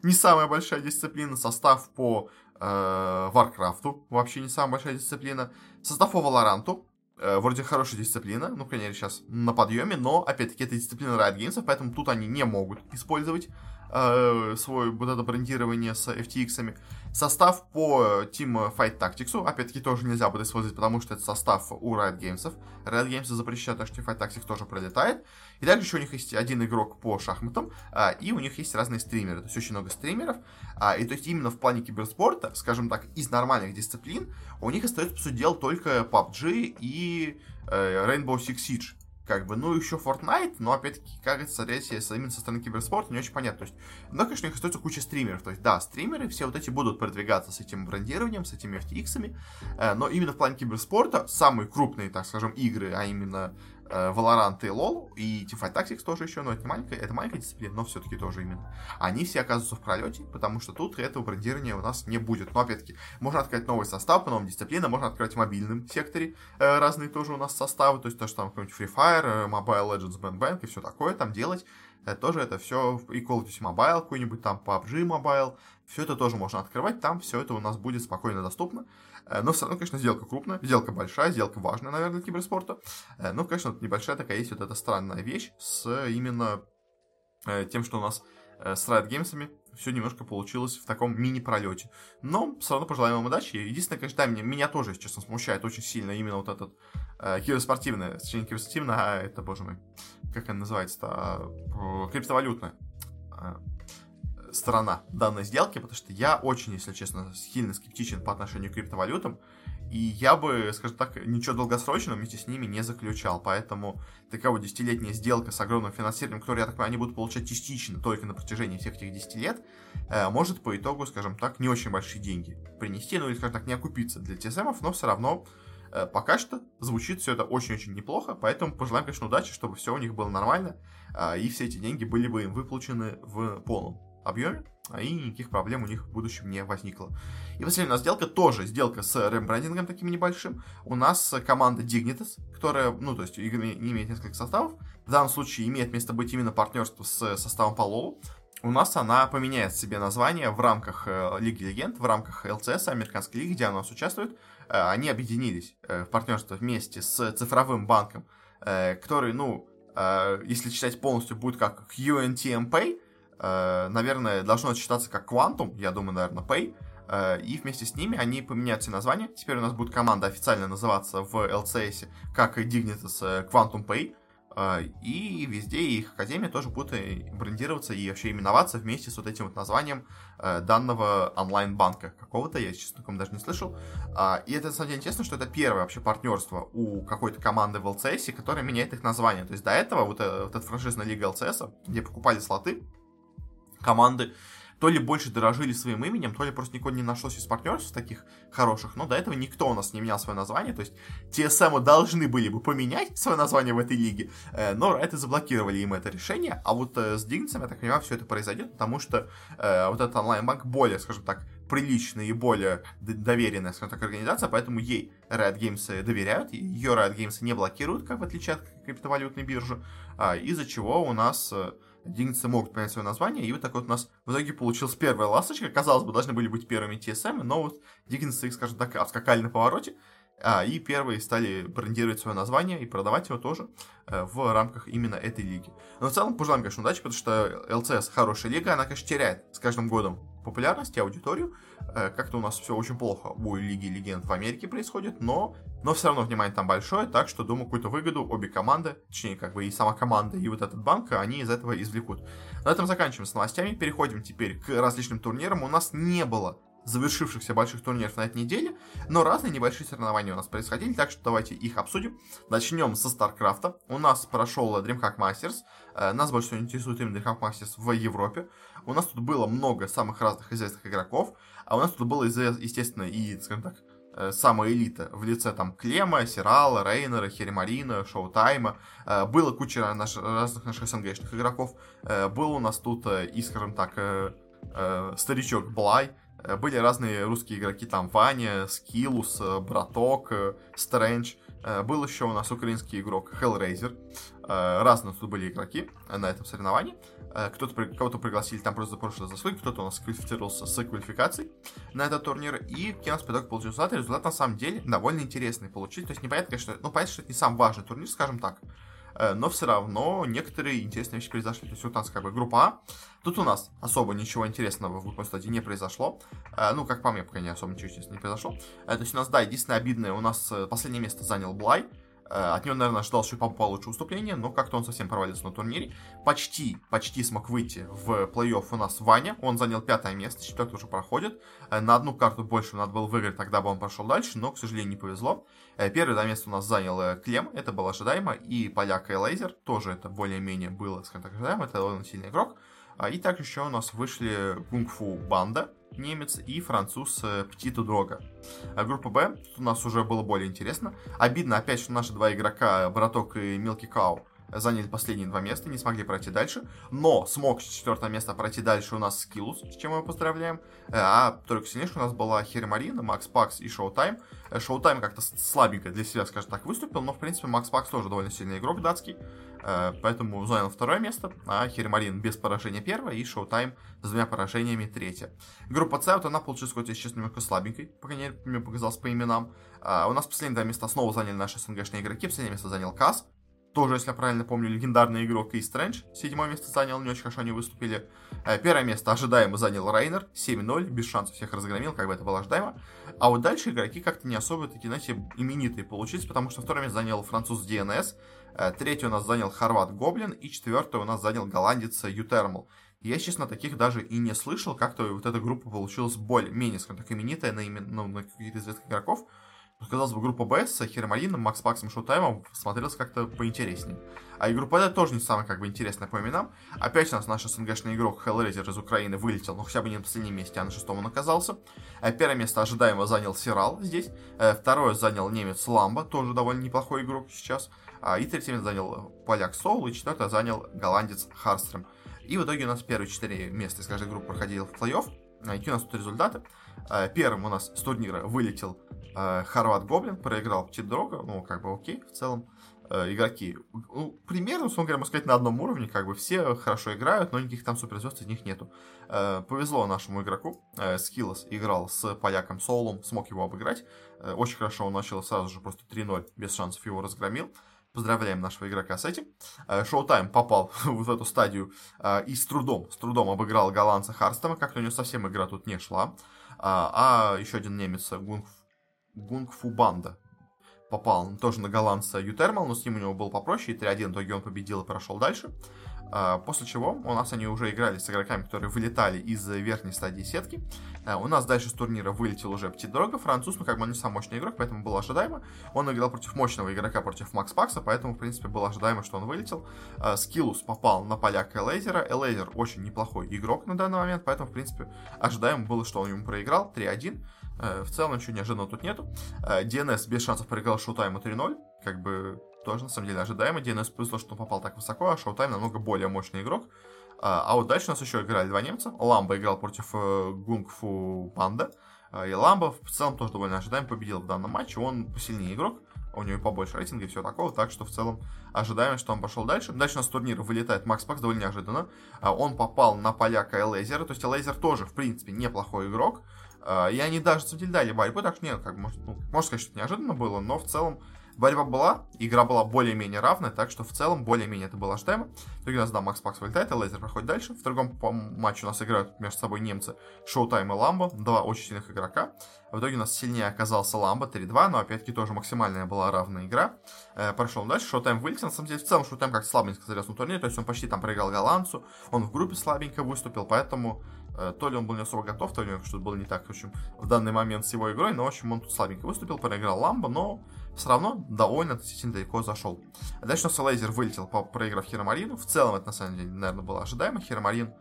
не самая большая дисциплина, состав по э, вообще не самая большая дисциплина, состав по Valorant вроде хорошая дисциплина, ну, конечно, сейчас на подъеме, но, опять-таки, это дисциплина Riot Games, поэтому тут они не могут использовать э, свое вот это брендирование с FTX-ами. Состав по Team Fight Tactics, опять-таки, тоже нельзя будет использовать, потому что это состав у Riot Games. Riot Games запрещают, так что Fight Tactics тоже пролетает. И также еще у них есть один игрок по шахматам, а, и у них есть разные стримеры, то есть очень много стримеров. А, и то есть именно в плане киберспорта, скажем так, из нормальных дисциплин, у них остается, по сути дела, только PUBG и э, Rainbow Six Siege как бы, ну, еще Fortnite, но, опять-таки, кажется, речь именно со стороны киберспорта не очень понятно, то есть, но, конечно, у них остается куча стримеров, то есть, да, стримеры все вот эти будут продвигаться с этим брендированием, с этими FTX-ами, э, но именно в плане киберспорта самые крупные, так скажем, игры, а именно Valorant и LoL, и Teamfight Tactics тоже еще, но это маленькая, это маленькая дисциплина, но все-таки тоже именно. Они все оказываются в пролете, потому что тут этого брендирования у нас не будет. Но опять-таки, можно открыть новый состав по новым дисциплинам, можно открыть в мобильном секторе э, разные тоже у нас составы, то есть то, что там какой-нибудь Free Fire, э, Mobile Legends, Bang Bang и все такое там делать. Тоже это все и Call of Duty Mobile какой-нибудь там, PUBG Mobile, все это тоже можно открывать, там все это у нас будет спокойно доступно. Э, но все равно, конечно, сделка крупная, сделка большая, сделка важная, наверное, для киберспорта. Э, но, конечно, небольшая такая есть вот эта странная вещь с именно э, тем, что у нас с Riot Games все немножко получилось в таком мини-пролете. Но все равно пожелаем вам удачи. Единственное, конечно, да, меня, меня тоже, если честно, смущает очень сильно именно вот этот э, киберспортивный, точнее, киберспортивный, а это, боже мой, как она называется-то, э, сторона данной сделки, потому что я очень, если честно, сильно скептичен по отношению к криптовалютам. И я бы, скажем так, ничего долгосрочного вместе с ними не заключал. Поэтому такая вот десятилетняя сделка с огромным финансированием, которое, я так понимаю, они будут получать частично только на протяжении всех этих 10 лет, э, может по итогу, скажем так, не очень большие деньги принести, ну или, скажем так, не окупиться для ТСМов, но все равно э, пока что звучит все это очень-очень неплохо, поэтому пожелаем, конечно, удачи, чтобы все у них было нормально, э, и все эти деньги были бы им выплачены в полном объеме, а и никаких проблем у них в будущем не возникло. И последняя у нас сделка тоже сделка с рембрендингом таким небольшим. У нас команда Dignitas, которая, ну, то есть, не имеет несколько составов. В данном случае имеет место быть именно партнерство с составом Палолу. У нас она поменяет себе название в рамках э, Лиги Легенд, в рамках ЛЦС, Американской лиги, где она у нас участвует. Э, они объединились э, в партнерство вместе с цифровым банком, который, ну, если читать полностью, будет как Э, наверное, должно считаться как Quantum, я думаю, наверное, Pay. Э, и вместе с ними они поменяют все названия. Теперь у нас будет команда официально называться в LCS как Dignitas э, Quantum Pay. И везде их академия тоже будет брендироваться и вообще именоваться вместе с вот этим вот названием данного онлайн-банка какого-то, я, честно говоря, даже не слышал. И это, на самом деле, интересно, что это первое вообще партнерство у какой-то команды в LCS, которая меняет их название. То есть до этого вот, вот эта франшизная лига LCS, где покупали слоты, команды то ли больше дорожили своим именем, то ли просто никого не нашлось из партнерств таких хороших, но до этого никто у нас не менял свое название, то есть TSM должны были бы поменять свое название в этой лиге, э, но это заблокировали им это решение, а вот э, с Дигнсом, я так понимаю, все это произойдет, потому что э, вот этот онлайн-банк более, скажем так, приличная и более доверенная, скажем так, организация, поэтому ей Riot Games доверяют, ее Riot Games не блокируют, как в отличие от криптовалютной биржи, а, из-за чего у нас единицы могут понять свое название, и вот так вот у нас в итоге получилась первая ласточка. Казалось бы, должны были быть первыми TSM, но вот Диггинсы их, скажем так, отскакали на повороте, а, и первые стали брендировать свое название и продавать его тоже э, в рамках именно этой лиги. Но в целом пожелаем, конечно, удачи, потому что LCS хорошая лига, она, конечно, теряет с каждым годом популярность и аудиторию. Э, как-то у нас все очень плохо у Лиги Легенд в Америке происходит, но, но все равно внимание там большое, так что, думаю, какую-то выгоду обе команды, точнее, как бы и сама команда, и вот этот банк, они из этого извлекут. На этом заканчиваем с новостями, переходим теперь к различным турнирам. У нас не было завершившихся больших турниров на этой неделе, но разные небольшие соревнования у нас происходили, так что давайте их обсудим. Начнем со StarCraft. У нас прошел DreamHack Masters. Э, нас больше всего интересует именно DreamHack Masters в Европе. У нас тут было много самых разных известных игроков, а у нас тут было, естественно, и, скажем так, э, самая элита в лице там Клема, Сирала, Рейнера, Херимарина, Шоутайма. Э, было куча наш, разных наших СНГшных игроков. Был у нас тут и, скажем так, старичок Блай, Э, были разные русские игроки, там Ваня, Скилус, э, Браток, э, Стрэндж. Был еще у нас украинский игрок Hellraiser. Разные тут были игроки на этом соревновании. Кто-то, кого-то пригласили там просто за прошлый заслуги, кто-то у нас квалифицировался с квалификацией на этот турнир. И у нас итог получил результат. Результат на самом деле довольно интересный получить. То есть непонятно, конечно, ну понятно, что это не самый важный турнир, скажем так. Э, но все равно некоторые интересные вещи произошли. То есть вот у нас как бы группа А. Тут у нас особо ничего интересного в выпускной стадии не произошло. Э, ну, как по мне, пока не особо ничего интересного не произошло. Э, то есть у нас, да, единственное обидное, у нас последнее место занял Блай. От него, наверное, ожидал еще получше выступление, но как-то он совсем провалился на турнире. Почти, почти смог выйти в плей-офф у нас Ваня. Он занял пятое место, четвертое уже проходит. На одну карту больше надо было выиграть, тогда бы он прошел дальше, но, к сожалению, не повезло. Э, первое место у нас занял э, Клем, это было ожидаемо, и поляк и Лейзер, тоже это более-менее было, скажем так, ожидаемо, это довольно сильный игрок. А, и также еще у нас вышли Кунг-Фу Банда, немец, и француз э, Птиту Дрога. А группа Б, у нас уже было более интересно. Обидно опять, что наши два игрока, Браток и MilkiCow, заняли последние два места, не смогли пройти дальше, но смог с четвертого места пройти дальше у нас Skillous, с чем мы поздравляем, э, а только сильнейших у нас была HeroMarine, MaxPax и ShoWTimE. ShoWTimE как-то слабенько для себя, скажем так, выступил, но, в принципе, MaxPax тоже довольно сильный игрок датский, э, поэтому занял второе место, а HeroMarine без поражения первое и ShoWTimE с двумя поражениями третье. Группа С, вот она получилась, хоть, если честно, немного слабенькой, по крайней мере, мне показалось по именам. У нас последние два места снова заняли наши СНГшные игроки, последнее место занял Кас, тоже, если я правильно помню, легендарный игрок и Стрэндж. Седьмое место занял, не очень хорошо они выступили. Э, первое место ожидаемо занял Рейнер. 7-0, без шансов всех разгромил, как бы это было ожидаемо. А вот дальше игроки как-то не особо такие, знаете, именитые получились, потому что второе место занял француз DNS. Э, третье у нас занял хорват Гоблин. И четвертое у нас занял голландец Ютермал. Я, честно, таких даже и не слышал. Как-то вот эта группа получилась более-менее, скажем так, именитая на, имен... ну, на каких-то известных игроков. Казалось бы, группа Б с Хермалином, Макс Паксом, Шоутаймом смотрелась как-то поинтереснее. А и группа Д тоже не самая как бы интересная по именам. Опять у нас наш СНГшный игрок Hellraiser из Украины вылетел, но хотя бы не на последнем месте, а на шестом он оказался. Э, первое место ожидаемо занял Сирал здесь. Э, второе занял немец Ламба, тоже довольно неплохой игрок сейчас. А, и третье место занял поляк Соул, и четвертое занял голландец Харстрем. И в итоге у нас первые четыре места из каждой группы проходили в плей-офф. Какие у нас тут результаты? Э, первым у нас с турнира вылетел Хорват Гоблин, проиграл Птидрога, ну, как бы окей, в целом. Э, игроки, ну, примерно, условно говоря, можно сказать, на одном уровне, как бы все хорошо играют, но никаких там суперзвезд из них нету. Повезло нашему игроку, Скиллос играл с поляком Соулом, смог его обыграть. Очень хорошо он начал сразу же просто 3-0, без шансов его разгромил. Поздравляем нашего игрока с этим. Шоутайм попал в эту стадию и с трудом, с трудом обыграл голландца Харстома, как-то у него совсем игра тут не шла. А, а еще один немец, Гунг, Гунгфу Банда, попал тоже на голландца Ютермал, но с ним у него был попроще, и 3-1 в итоге он победил и прошел дальше. А, после чего у нас они уже играли с игроками, которые вылетали из верхней стадии сетки. А, у нас дальше с турнира вылетел уже Птидрога, француз, ну как бы он не самый мощный игрок, поэтому было ожидаемо. Он играл против мощного игрока, против Макс Пакса, поэтому, в принципе, было ожидаемо, что он вылетел. А, Скиллус попал на поляка Элейзера. Элейзер очень неплохой игрок на данный момент, поэтому, в принципе, ожидаемо было, что он ему проиграл 3-1. В целом ничего неожиданного тут нету. DNS без шансов проиграл шоутайму 3-0. Как бы тоже, на самом деле, ожидаемо. DNS повезло, что он попал так высоко, а Showtime намного более мощный игрок. А, а вот дальше у нас еще играли два немца. Ламба играл против э, Гунгфу Панда. И Ламба в целом тоже довольно ожидаемо победил в данном матче. Он посильнее игрок, у него побольше рейтинга и все такого, так что в целом ожидаем, что он пошел дальше. Дальше у нас турнир вылетает Макс Пакс довольно неожиданно. Он попал на поляка Элейзера, то есть Элейзер тоже, в принципе, неплохой игрок. А, и они даже, дали борьбу, так что нет, как может, ну, можно сказать, что неожиданно было, но в целом Борьба была, игра была более-менее равная, так что в целом более-менее это было ожидаемо. В итоге у нас, да, Макс Пакс вылетает, а Лейзер проходит дальше. В другом матче у нас играют между собой немцы Шоутайм и Ламбо, два очень сильных игрока. В итоге у нас сильнее оказался Ламбо 3-2, но опять-таки тоже максимальная была равная игра. Э, прошел дальше, Шоутайм вылетел. На самом деле, в целом Шоутайм как слабенько сказался на турнире, то есть он почти там проиграл голландцу, он в группе слабенько выступил, поэтому то ли он был не особо готов, то ли что-то было не так, в общем, в данный момент с его игрой, но, в общем, он тут слабенько выступил, проиграл Ламбо, но все равно довольно относительно далеко зашел. Дальше у нас Лейзер вылетел, проиграв ХироМарину. В целом это на самом деле, наверное, было ожидаемо. ХироМарин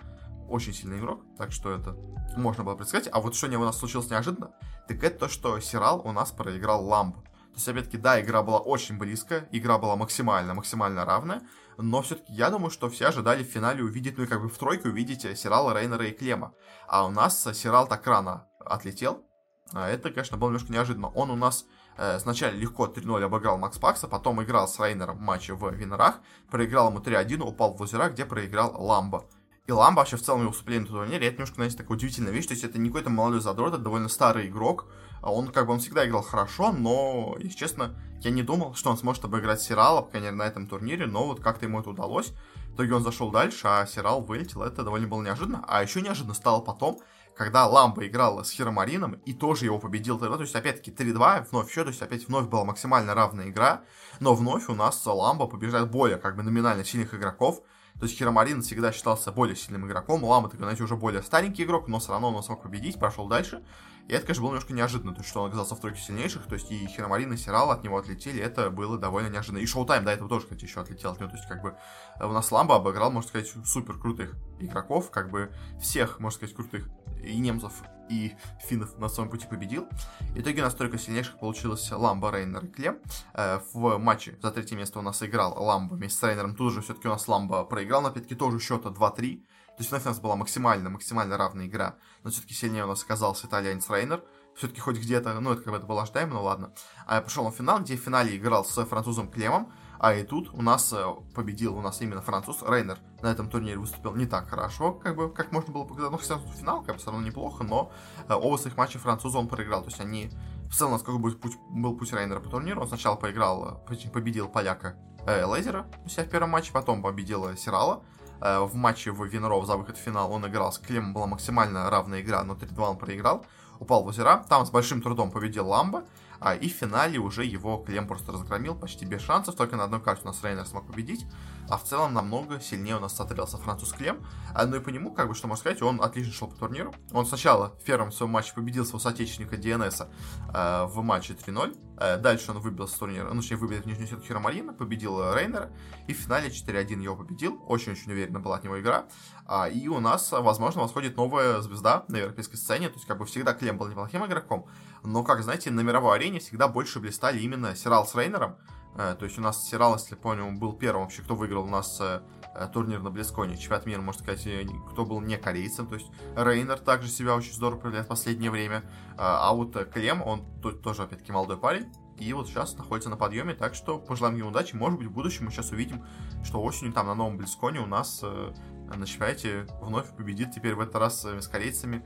очень сильный игрок, так что это можно было предсказать. А вот что у нас случилось неожиданно, так это то, что Сирал у нас проиграл Ламбу. То есть, опять-таки, да, игра была очень близкая, игра была максимально, максимально равная, но все-таки я думаю, что все ожидали в финале увидеть, ну и как бы в тройке увидеть Сирала, Рейнера и Клема. А у нас Сирал так рано отлетел, а это, конечно, было немножко неожиданно. Он у нас э, сначала легко 3-0 обыграл Макс Пакса, потом играл с Рейнером в матче в Винерах, проиграл ему 3-1, упал в озера, где проиграл Ламбо. И Ламбо вообще в целом его выступление на турнире, это немножко, знаете, такая удивительная вещь, то есть это не какой-то молодой задрот, это довольно старый игрок, он как бы он всегда играл хорошо, но, если честно, я не думал, что он сможет обыграть Сирала, по крайней мере, на этом турнире, но вот как-то ему это удалось. В итоге он зашел дальше, а Сирал вылетел, это довольно было неожиданно. А еще неожиданно стало потом, когда Ламба играла с Хиромарином и тоже его победил тогда, то есть опять-таки 3-2, вновь все, то есть опять вновь была максимально равная игра, но вновь у нас Ламба побеждает более как бы номинально сильных игроков, то есть Хиромарин всегда считался более сильным игроком, Ламба, так знаете, уже более старенький игрок, но все равно он смог победить, прошел дальше, и это, конечно, было немножко неожиданно, то есть, что он оказался в тройке сильнейших, то есть и Хиромарин, и Сирал от него отлетели, это было довольно неожиданно. И Шоутайм до этого тоже, кстати, еще отлетел от него, то есть, как бы, у нас Ламба обыграл, можно сказать, супер крутых игроков, как бы, всех, можно сказать, крутых и немцев, и финнов на своем пути победил. В итоге у нас только сильнейших получилось Ламба, Рейнер и Клем. Э, в матче за третье место у нас играл Ламба вместе с Рейнером. Тут же все-таки у нас Ламба проиграл, на опять-таки тоже счета 2-3. То есть вновь у нас была максимально, максимально равная игра. Но все-таки сильнее у нас оказался итальянец Рейнер все-таки хоть где-то, ну, это как бы это было ожидаемо, но ладно. А пошел на финал, где в финале играл с французом Клемом, а и тут у нас э, победил у нас именно француз Рейнер. На этом турнире выступил не так хорошо, как бы, как можно было показать. Ну, кстати, финал, как бы, все равно неплохо, но э, оба своих матча француза он проиграл. То есть они... В целом, насколько был путь, был путь Рейнера по турниру, он сначала поиграл, э, победил поляка э, Лейзера у себя в первом матче, потом победил Сирала, в матче в Винров за выход в финал он играл с Клемом, была максимально равная игра, но 3-2 он проиграл. Упал в озера, там с большим трудом победил Ламба, а, и в финале уже его Клем просто разгромил почти без шансов, только на одной карте у нас Рейнер смог победить, а в целом намного сильнее у нас смотрелся француз Клем, а, ну и по нему, как бы, что можно сказать, он отлично шел по турниру, он сначала в первом своем матче победил своего соотечественника DNS э, в матче 3-0, э, дальше он выбил с турнира, ну, точнее, выбил в нижнюю сетку Хиромарина, победил Рейнера, и в финале 4-1 его победил, очень-очень уверенно была от него игра, а, и у нас, возможно, восходит новая звезда на европейской сцене. То есть, как бы всегда Клем был неплохим игроком. Но, как знаете, на мировой арене всегда больше блистали именно Сирал с Рейнером. Э, то есть у нас Сирал, если помню, был первым вообще, кто выиграл у нас э, э, турнир на Близконе. Чемпионат мира, можно сказать, кто был не корейцем. То есть Рейнер также себя очень здорово проявляет в последнее время. А вот Клем, он тут тоже, опять-таки, молодой парень. И вот сейчас находится на подъеме, так что пожелаем ему удачи. Может быть, в будущем мы сейчас увидим, что осенью там на новом Близконе у нас на чемпионате вновь победит теперь в этот раз с корейцами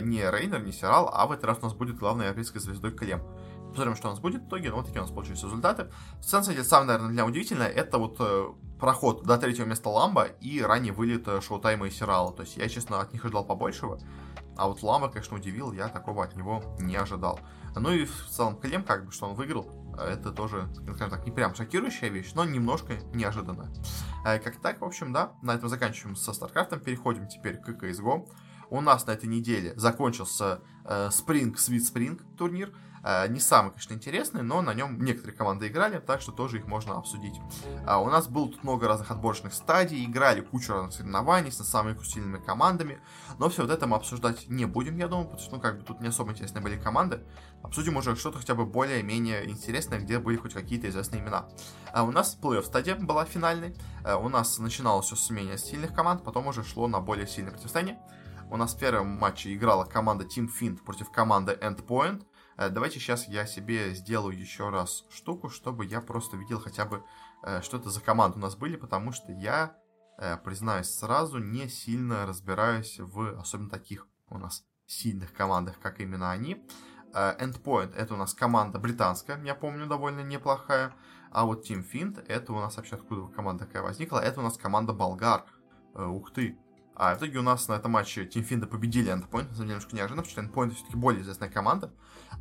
не Рейнер, не Сирал, а в этот раз у нас будет главной европейской звездой Клем. Посмотрим, что у нас будет в итоге, но вот такие у нас получились результаты. В кстати, самое, наверное, для удивительное, это вот э, проход до третьего места Ламба и ранний вылет э, Шоутайма и Сирала. То есть я, честно, от них ожидал побольшего. А вот Ламба, конечно, удивил, я такого от него не ожидал. Ну и в целом Клем, как бы, что он выиграл, это тоже, скажем так, не прям шокирующая вещь, но немножко неожиданная. Э, как так, в общем, да, на этом заканчиваем со StarCraft, переходим теперь к CSGO. У нас на этой неделе закончился э, Spring Sweet Spring турнир, не самый, конечно, интересный, но на нем некоторые команды играли, так что тоже их можно обсудить. А у нас было тут много разных отборочных стадий, играли кучу разных соревнований с самыми сильными командами, но все вот это мы обсуждать не будем, я думаю, потому что, ну, как бы тут не особо интересные были команды. Обсудим уже что-то хотя бы более-менее интересное, где были хоть какие-то известные имена. А у нас плей-офф стадия была финальной, а у нас начиналось все с менее сильных команд, потом уже шло на более сильное противостояние. У нас в первом матче играла команда Team Fint против команды Endpoint. Э, давайте сейчас я себе сделаю еще раз штуку, чтобы я просто видел хотя бы, э, что это за команды у нас были, потому что я, э, признаюсь сразу, не сильно разбираюсь в особенно таких у нас сильных командах, как именно они. Endpoint это у нас команда британская, я помню, довольно неплохая. А вот Team Fint это у нас вообще откуда команда такая возникла? Это у нас команда болгар. Ух ты, а в итоге у нас на этом матче Team Финда победили Endpoint, на самом деле немножко неожиданно, потому что Endpoint все-таки более известная команда.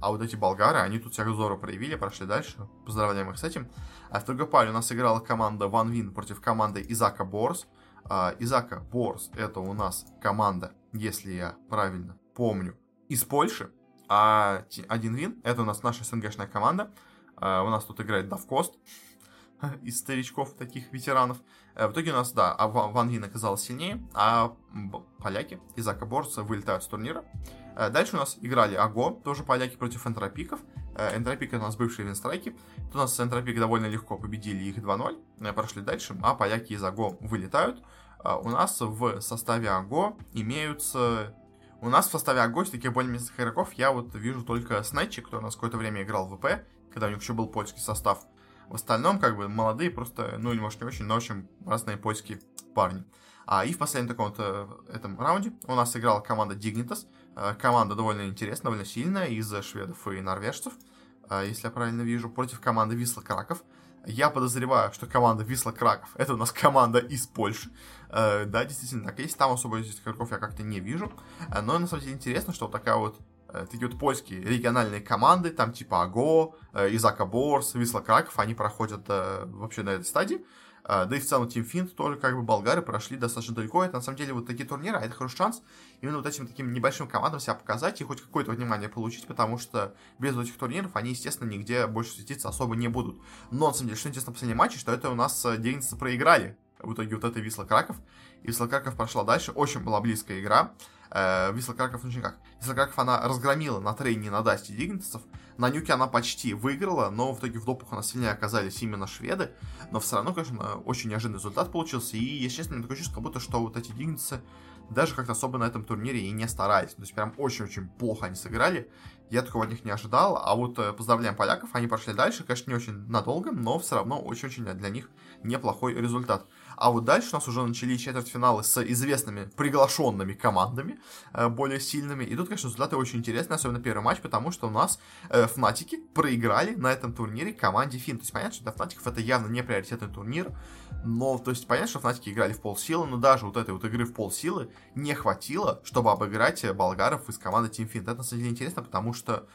А вот эти болгары, они тут себя здорово проявили, прошли дальше. Поздравляем их с этим. А в другой паре у нас играла команда One Win против команды Изака Борс. А, Изака Борс это у нас команда, если я правильно помню, из Польши. А один Вин это у нас наша СНГшная команда. А, у нас тут играет Давкост из старичков, таких ветеранов. Э, в итоге у нас, да, а Ван Вин оказался сильнее, а поляки из Акаборца вылетают с турнира. Э, дальше у нас играли Аго, тоже поляки против энтропиков. Э, Энтропик у нас бывшие винстрайки. Тут у нас Энтропик довольно легко победили их 2-0, прошли дальше, а поляки из Аго вылетают. У нас в составе Аго имеются... У нас в составе Аго из таких более местных игроков я вот вижу только Снетчи, который у нас какое-то время играл в ВП, когда у них еще был польский состав. В остальном, как бы, молодые просто, ну или может не очень, но очень разные польские парни. А, и в последнем таком вот э, этом раунде у нас играла команда Dignitas. Э, команда довольно интересная, довольно сильная, из шведов и норвежцев, э, если я правильно вижу, против команды Висла Краков. Я подозреваю, что команда Висла Краков это у нас команда из Польши. Да, действительно так есть. Там особо здесь игроков я как-то не вижу. Но на самом деле интересно, что вот такая вот такие вот польские региональные команды, там типа АГО, э, Изака Борс, Висла Краков, они проходят вообще на этой стадии. Да и в целом Team Финт тоже как бы болгары прошли достаточно далеко. Это на самом деле вот такие турниры, а это хороший шанс именно вот этим таким небольшим командам себя показать и хоть какое-то внимание получить, потому что без этих турниров они, естественно, нигде больше светиться особо не будут. Но на самом деле, что интересно в последнем матче, что это у нас Дегенцы проиграли в итоге вот этой Висла Краков. И Висла Краков прошла дальше, очень была близкая игра. Э, Висла Краков, ну как. Висла Краков она разгромила на трейне на Дасте Дигнитсов. На Нюке она почти выиграла, но в итоге в допах у нас сильнее оказались именно шведы. Но все равно, конечно, очень неожиданный результат получился. И, если честно, мне такое чувство, как будто что вот эти Дигнитсы даже как-то особо на этом турнире и не старались. То есть прям очень-очень плохо они сыграли. Я такого от них не ожидал. А вот э, поздравляем поляков, они прошли дальше. Конечно, не очень надолго, но все равно очень-очень для них неплохой результат. А вот дальше у нас уже начались четвертьфиналы с известными приглашенными командами, э, более сильными. И тут, конечно, результаты очень интересные, особенно первый матч, потому что у нас э, Фнатики проиграли на этом турнире команде Fiend. То есть понятно, что для Фнатиков это явно не приоритетный турнир, но, то есть понятно, что Фнатики играли в полсилы, но даже вот этой вот игры в полсилы не хватило, чтобы обыграть болгаров из команды Team Fiend. Это на самом деле интересно, потому что э,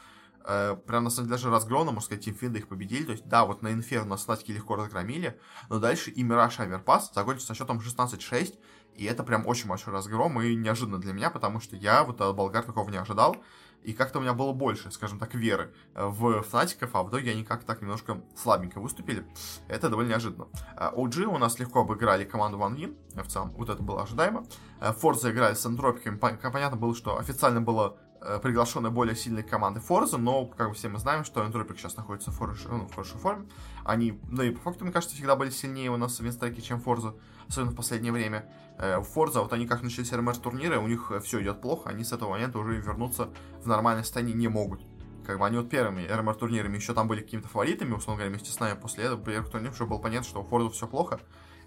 прям на самом деле даже разгромно, можно сказать, Team Fiend их победили. То есть, да, вот на Инферно Фнатики легко разгромили, но дальше и Мираж Аверпас закончился со счетом 16-6, и это прям очень большой разгром, и неожиданно для меня, потому что я вот от болгар такого не ожидал, и как-то у меня было больше, скажем так, веры в Фнатиков, а в итоге они как-то так немножко слабенько выступили. Это довольно неожиданно. OG у нас легко обыграли команду One Win, в целом, вот это было ожидаемо. Форза играли с антропиками, понятно было, что официально было Э, приглашены более сильные команды Форза, но, как все мы знаем, что Энтропик сейчас находится в хорошей, ну, в хорошей форме. Они, да и по факту, мне кажется, всегда были сильнее у нас в Винстреке, чем Форза, особенно в последнее время. Э, Форза, вот они как начали РМР турниры, у них все идет плохо, они с этого момента уже вернуться в нормальное состояние не могут. Как бы они вот первыми РМР турнирами еще там были какими-то фаворитами, условно говоря, вместе с нами. После этого первых турниров уже было понятно, что у Форза все плохо.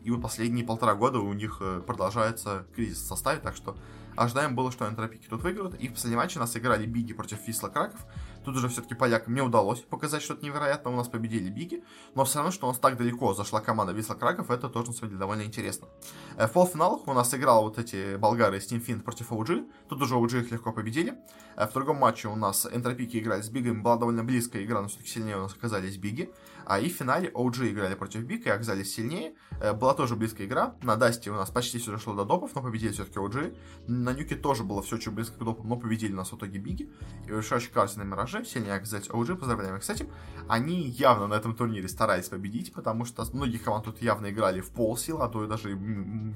И вот последние полтора года у них э, продолжается кризис в составе, так что Ожидаем было, что энтропики тут выиграют. И в последнем матче нас играли Биги против Висла Краков. Тут уже все-таки полякам не удалось показать что-то невероятное. У нас победили Биги. Но все равно, что у нас так далеко зашла команда Висла Краков, это тоже, на самом деле, довольно интересно. Э, в полуфиналах у нас играл вот эти болгары из Team против OG. Тут уже OG их легко победили. Э, в другом матче у нас энтропики играли с Бигами. Была довольно близкая игра, но все-таки сильнее у нас оказались Биги. А и в финале OG играли против Биг и оказались сильнее. Э, была тоже близкая игра. На Дасте у нас почти все дошло до допов, но победили все-таки OG. На Нюке тоже было все очень близко к допу, но победили нас в итоге Биги. И решающий карте на Мираже, сильнее оказались OG, поздравляем их с этим. Они явно на этом турнире старались победить, потому что многие команды тут явно играли в полсилы, а то и даже,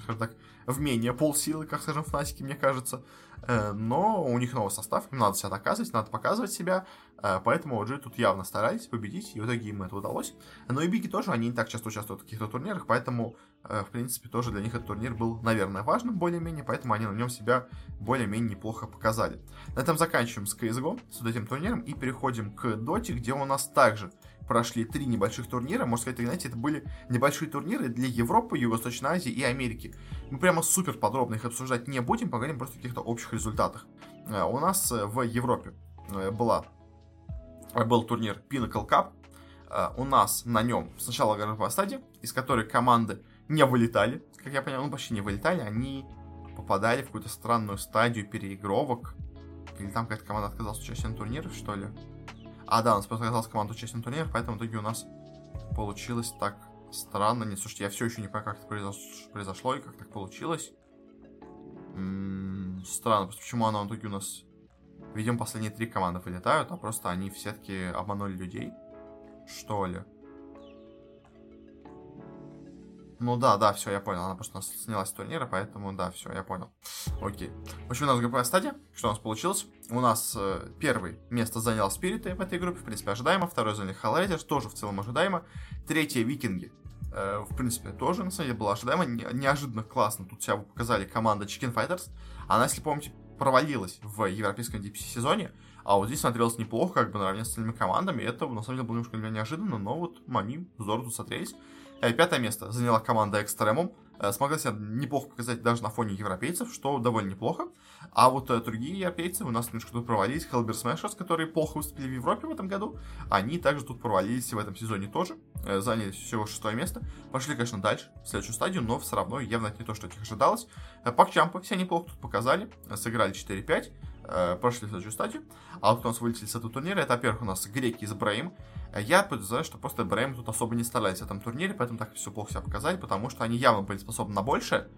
скажем так, в менее полсилы, как, скажем, Фнатики, мне кажется. Э, но у них новый состав, им надо себя доказывать, надо показывать себя, э, поэтому OG тут явно старались победить, и в итоге им это удалось. Но и Биги тоже, они не так часто участвуют в каких-то турнирах, поэтому, в принципе, тоже для них этот турнир был, наверное, важным более-менее, поэтому они на нем себя более-менее неплохо показали. На этом заканчиваем с CSGO, с вот этим турниром, и переходим к Dota, где у нас также прошли три небольших турнира. Можно сказать, знаете, это были небольшие турниры для Европы, Юго-Восточной Азии и Америки. Мы прямо супер подробно их обсуждать не будем, поговорим просто о каких-то общих результатах. Э, у нас э, в Европе э, была, был турнир Pinnacle Cup. У нас на нем сначала групповая стадия, из которой команды не вылетали, как я понял, ну почти не вылетали, они попадали в какую-то странную стадию переигровок. Или там какая-то команда отказалась от участия на турнирах, что ли. А, да, у нас просто оказалась команда участия на турнирах, поэтому в итоге у нас получилось так странно. Нет, слушайте, я все еще не понимаю, как это произошло и как так получилось. М-м, странно, просто почему оно в итоге у нас... Видимо, последние три команды вылетают, а просто они все-таки обманули людей. Что ли? Ну да, да, все, я понял. Она просто снялась с турнира, поэтому да, все, я понял. Окей. В общем, у нас групповая стадия. Что у нас получилось? У нас э, первый место занял Спириты в этой группе, в принципе, ожидаемо. Второй занял Hellraisers, тоже в целом ожидаемо. Третье Викинги. Э, в принципе, тоже, на самом деле, было ожидаемо. Не, неожиданно классно тут себя показали команда Chicken Fighters. Она, если помните, провалилась в европейском DPC сезоне, а вот здесь смотрелось неплохо, как бы наравне с остальными командами. Это, на самом деле, было немножко для меня неожиданно, но вот они здорово тут смотрелись. Э, пятое место заняла команда Экстремум. Э, смогла себя неплохо показать даже на фоне европейцев, что довольно неплохо. А вот э, другие европейцы у нас немножко тут провалились. Hellbeer Smashers, которые плохо выступили в Европе в этом году, они также тут провалились в этом сезоне тоже. Заняли всего шестое место. Пошли, конечно, дальше, в следующую стадию, но все равно явно не то, что от них ожидалось. Пакчампы все неплохо тут показали. Сыграли 4-5 прошли в следующую стадию. А вот у нас вылетели с этого турнира. Это, во-первых, у нас греки из Брейм. Я подозреваю, что просто Брейм тут особо не старались в этом турнире, поэтому так все плохо себя показали, потому что они явно были способны на большее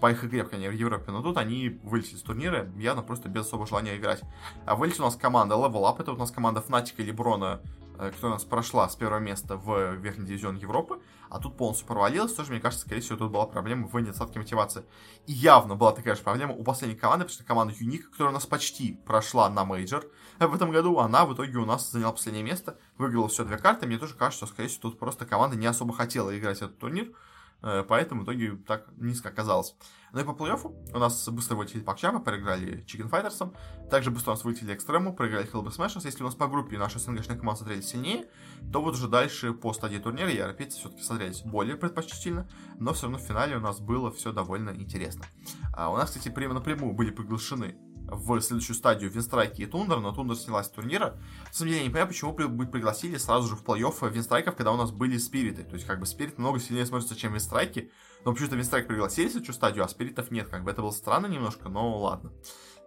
по их игре, в Европе, но тут они вылетели с турнира явно просто без особого желания играть. А вылетела у нас команда Level Up, это у нас команда Fnatic и Леброна э, которая у нас прошла с первого места в верхний дивизион Европы, а тут полностью провалилась, тоже, мне кажется, скорее всего, тут была проблема в недостатке мотивации. И явно была такая же проблема у последней команды, потому что команда Юник, которая у нас почти прошла на мейджор в этом году, она в итоге у нас заняла последнее место, выиграла все две карты, мне тоже кажется, что, скорее всего, тут просто команда не особо хотела играть этот турнир, Э, поэтому в итоге так низко оказалось. Ну и по плей-оффу у нас быстро вылетели Пакчама, проиграли Chicken Fighters, также быстро у нас вылетели Экстремум, проиграли Hellbear Smashers. Если у нас по группе наши СНГшные команды смотрелись сильнее, то вот уже дальше по стадии турнира европейцы все-таки смотрелись более предпочтительно, но все равно в финале у нас было все довольно интересно. А у нас, кстати, прямо напрямую были приглашены в следующую стадию Винстрайки и Тундер, но Тундер снялась с турнира. На самом деле, я не понимаю, почему пригласили сразу же в плей-офф Винстрайков, когда у нас были Спириты. То есть, как бы Спирит много сильнее смотрится, чем Винстрайки. Но почему-то Винстрайк пригласили следующую стадию, а Спиритов нет. Как бы это было странно немножко, но ладно.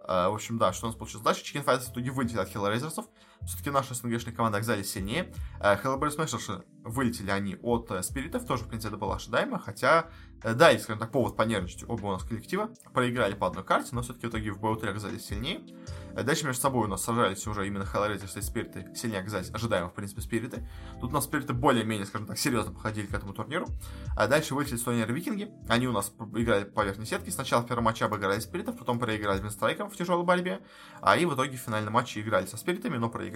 Uh, в общем, да, что у нас получилось дальше? Chicken Fighters в итоге вылетели от Hellraisers. Все-таки наши СНГшные команды оказались сильнее. Uh, Hellbay Smashers вылетели они от Спиритов. Тоже, в принципе, это было ожидаемо. Хотя, uh, да, есть, скажем так, повод понервничать. Оба у нас коллектива. Проиграли по одной карте, но все-таки в итоге в БО3 оказались сильнее. Дальше между собой у нас сражались уже именно Hellraisers и Спириты. Сильнее оказались ожидаемо, в принципе, Спириты. Тут у нас Спириты более-менее, скажем так, серьезно подходили к этому турниру. А дальше вылетели Сонер Викинги. Они у нас играли по верхней сетке. Сначала в первом матче обыграли Спиритов, потом проиграли Винстрайком в тяжелой борьбе. А и в итоге в финальном матче играли со Спиритами, но проиграли.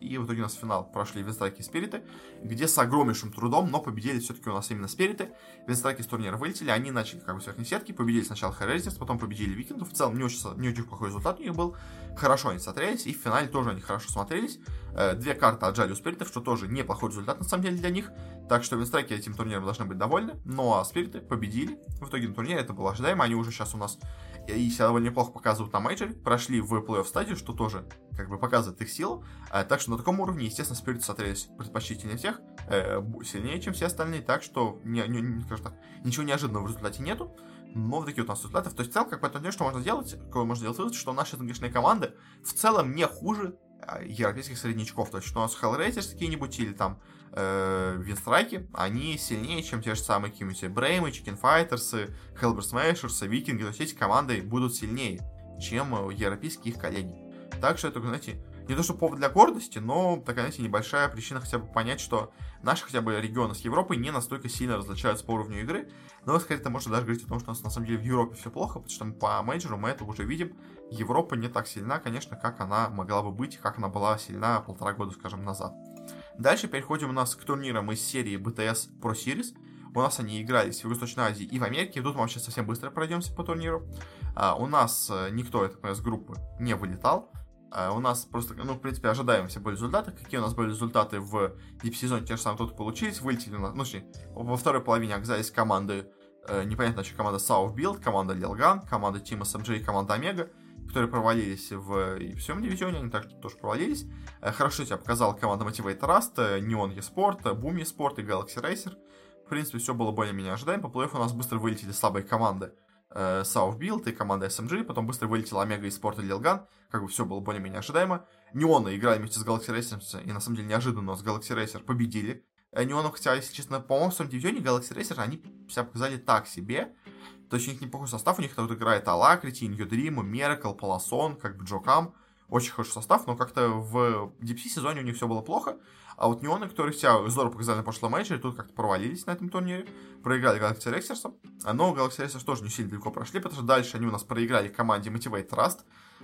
И в итоге у нас финал прошли Винстрайки и Спириты, где с огромнейшим трудом, но победили все-таки у нас именно Спириты. Винстрайки с турнира вылетели, они начали как бы с верхней сетки, победили сначала Hellraisers, потом победили Викингов. В целом не очень, не очень плохой результат у них был. Хорошо они смотрели смотрелись, и в финале тоже они хорошо смотрелись. Э, две карты отжали у спиритов, что тоже неплохой результат на самом деле для них. Так что винстрайки этим турниром должны быть довольны. Ну а спириты победили. В итоге на турнире это было ожидаемо. Они уже сейчас у нас и себя довольно неплохо показывают на мейджоре. Прошли в плей-офф стадию, что тоже как бы показывает их силу. А, так что на таком уровне, естественно, спириты смотрелись предпочтительнее всех, э, сильнее, чем все остальные. Так что, не, не, не, скажем так, ничего неожиданного в результате нету но вот такие вот у нас результаты. То есть в целом, как по что можно делать, какой можно делать вывод, что наши английские команды в целом не хуже европейских среднячков. То есть, что у нас Hellraisers какие-нибудь или там э, Винстрайки, они сильнее, чем те же самые какие-нибудь Бреймы, Chicken Fighters, Hellber Smashers, Викинги. То есть эти команды будут сильнее, чем европейские их коллеги. Так что это, знаете, не то что повод для гордости, но такая, знаете, небольшая причина хотя бы понять, что наши хотя бы регионы с Европой не настолько сильно различаются по уровню игры. Но, скорее, это можно даже говорить о том, что у нас на самом деле в Европе все плохо, потому что по мейджору мы это уже видим. Европа не так сильна, конечно, как она могла бы быть, как она была сильна полтора года, скажем, назад. Дальше переходим у нас к турнирам из серии BTS Pro Series. У нас они игрались в Юго-Восточной Азии и в Америке. Тут мы вообще совсем быстро пройдемся по турниру. А, у нас э, никто из группы не вылетал. А у нас просто, ну, в принципе, ожидаем все были результаты. Какие у нас были результаты в дип-сезоне, те же самые тут получились. Вылетели у ну, точнее, во второй половине оказались команды, э, непонятно, что команда South Build, команда Лилган, команда Team SMG и команда Омега, которые провалились в и всем дивизионе, они также тоже провалились. Э, хорошо себя показала команда Motivate Rust, э, Neon eSport, Boom eSport и Galaxy Racer. В принципе, все было более-менее ожидаемо. По плей у нас быстро вылетели слабые команды э, Build и команда SMG, потом быстро вылетела Омега и Спорт и Лилган, как бы все было более-менее ожидаемо. Неоны играли вместе с Galaxy Racer, и на самом деле неожиданно с Galaxy Racer победили. Э, Неоны, хотя, если честно, по-моему, в своем дивизионе Galaxy Racer они себя показали так себе. То есть у них неплохой состав, у них тут играет Алакрити, Ньюдрим, Меркл, Паласон, как бы Джокам. Очень хороший состав, но как-то в DPC сезоне у них все было плохо. А вот неоны, которые себя здорово показали на прошлом матче, тут как-то провалились на этом турнире. Проиграли Galaxy Racers. Но Galaxy Racers тоже не сильно далеко прошли, потому что дальше они у нас проиграли команде Motivate Trust,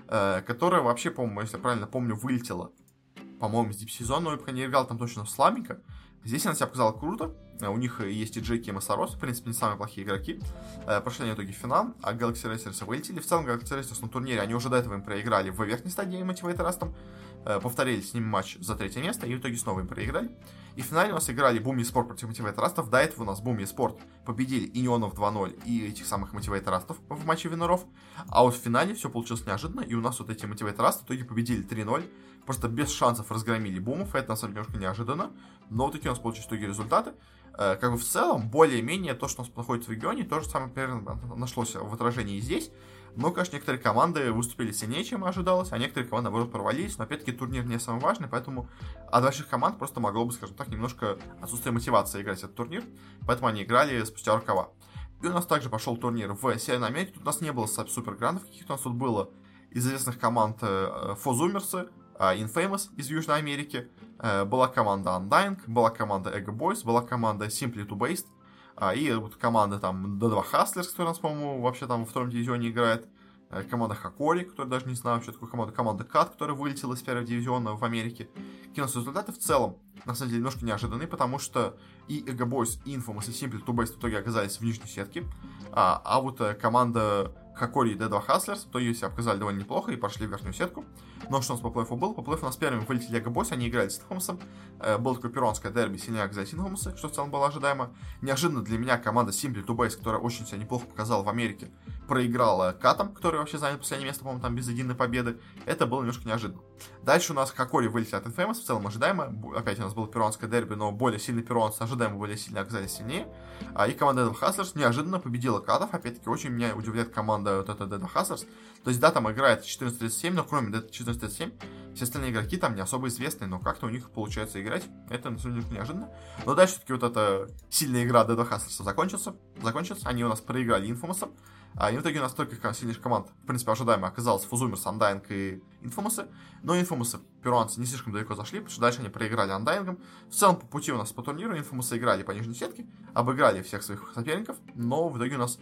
э, которая вообще, по-моему, если я правильно помню, вылетела, по-моему, с дип-сезона, но я не играл там точно слабенько. Здесь она себя показала круто. Э, у них есть и Джеки, и Массарос, в принципе, не самые плохие игроки. Э, прошли они в итоге в финал, а Galaxy Racers вылетели. В целом, Galaxy Racers на турнире, они уже до этого им проиграли в верхней стадии Trust. Э, повторили с ним матч за третье место, и в итоге снова им проиграли. И в финале у нас играли BOOM Esports против Мотивейт Трастов. До этого у нас BOOM Esports победили и Неонов 2-0, и этих самых Мотивейт Трастов в матче Виноров. А вот в финале все получилось неожиданно, и у нас вот эти Мотивейт Трасты в итоге победили 3-0. Просто без шансов разгромили Бумов, это на самом деле немножко неожиданно. Но вот такие у нас получились в итоге результаты. Э, как бы в целом, более-менее то, что у нас находится в регионе, то же самое примерно нашлось в отражении здесь. Но, конечно, некоторые команды выступили сильнее, чем ожидалось, а некоторые команды, наоборот, провалились. Но, опять-таки, турнир не самый важный, поэтому от больших команд просто могло бы, скажем так, немножко отсутствие мотивации играть этот турнир. Поэтому они играли спустя рукава. И у нас также пошел турнир в Северной Америке. Тут у нас не было супер грандов каких-то. У нас тут было из известных команд Фозумерсы, э, Infamous из Южной Америки, Э, была команда Undying, была команда Ego Boys, была команда Simply to Based, а, и вот команда там D2 Hustlers, которая у нас, по-моему, вообще там во втором дивизионе играет, э, команда Хакори, которая даже не знаю, что такое команда, команда Кат, которая вылетела из первого дивизиона в Америке. Нас результаты в целом, на самом деле, немножко неожиданные, потому что и Ego Boys, и Infamous, и Simply to Based в итоге оказались в нижней сетке, а, а вот э, команда Хакори и D2 Hustlers, то есть показали довольно неплохо и прошли в верхнюю сетку. Но что у нас по плей-оффу было? По плей у нас первыми вылетели Эго Бойс, они играли с Инхомусом. Э, было такое перонское дерби, сильняк за Инхомуса, что в целом было ожидаемо. Неожиданно для меня команда Simply Base, которая очень себя неплохо показала в Америке, проиграла Катом, который вообще занял последнее место, по-моему, там без единой победы. Это было немножко неожиданно. Дальше у нас Хакори вылетели от Infamous, в целом ожидаемо. Опять у нас было перуанское дерби, но более сильный перуанцы ожидаемо более сильно оказались сильнее. А, и команда Dead Hustlers неожиданно победила Катов. Опять-таки, очень меня удивляет команда вот эта Dead Hustlers. То есть, да, там играет 14.37, но кроме Dead 14.37, все остальные игроки там не особо известные, но как-то у них получается играть. Это, на самом деле, неожиданно. Но дальше все-таки вот эта сильная игра Dead Hustlers закончится. закончится. Они у нас проиграли Infamous. А, в итоге у нас только сильнейших команд, в принципе, ожидаемо оказалось Фузумер, Undying и Infamous. Но Infamous перуанцы не слишком далеко зашли, потому что дальше они проиграли Undying. В целом, по пути у нас по турниру Infamous играли по нижней сетке, обыграли всех своих соперников, но в итоге у нас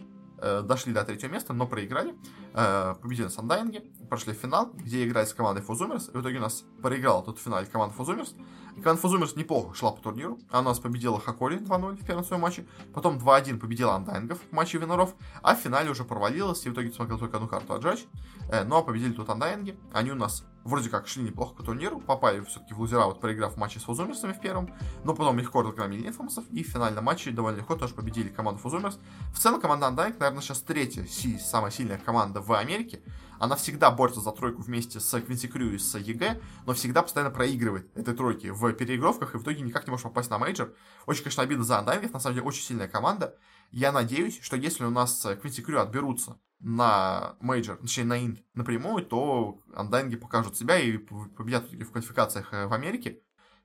дошли до третьего места, но проиграли. Э, победили на Undying, прошли в финал, где играли с командой Фузумерс. И в итоге у нас проиграла тут в финале команда Фузумерс. Команда Фузумерс неплохо шла по турниру. Она у нас победила Хакори 2-0 в первом своем матче. Потом 2-1 победила Андайнгов в матче Виноров. А в финале уже провалилась и в итоге смогла только одну карту отжать. Э, ну а победили тут Андайнги. Они у нас вроде как шли неплохо по турниру. Попали все-таки в лузера, вот проиграв в матче с Фузумерсами в первом. Но потом легко разгромили Инфомусов. И в финальном матче довольно легко тоже победили команду Фузумерс. В целом команда Андайнг, наверное, сейчас третья самая сильная команда в Америке. Она всегда борется за тройку вместе с Квинси Крю и с EG, но всегда постоянно проигрывает этой тройке в переигровках и в итоге никак не может попасть на мейджор. Очень, конечно, обидно за Андайнгов, на самом деле очень сильная команда. Я надеюсь, что если у нас Квинси Крю отберутся на мейджор, точнее на инт напрямую, то андайнги покажут себя и победят в квалификациях э, в Америке,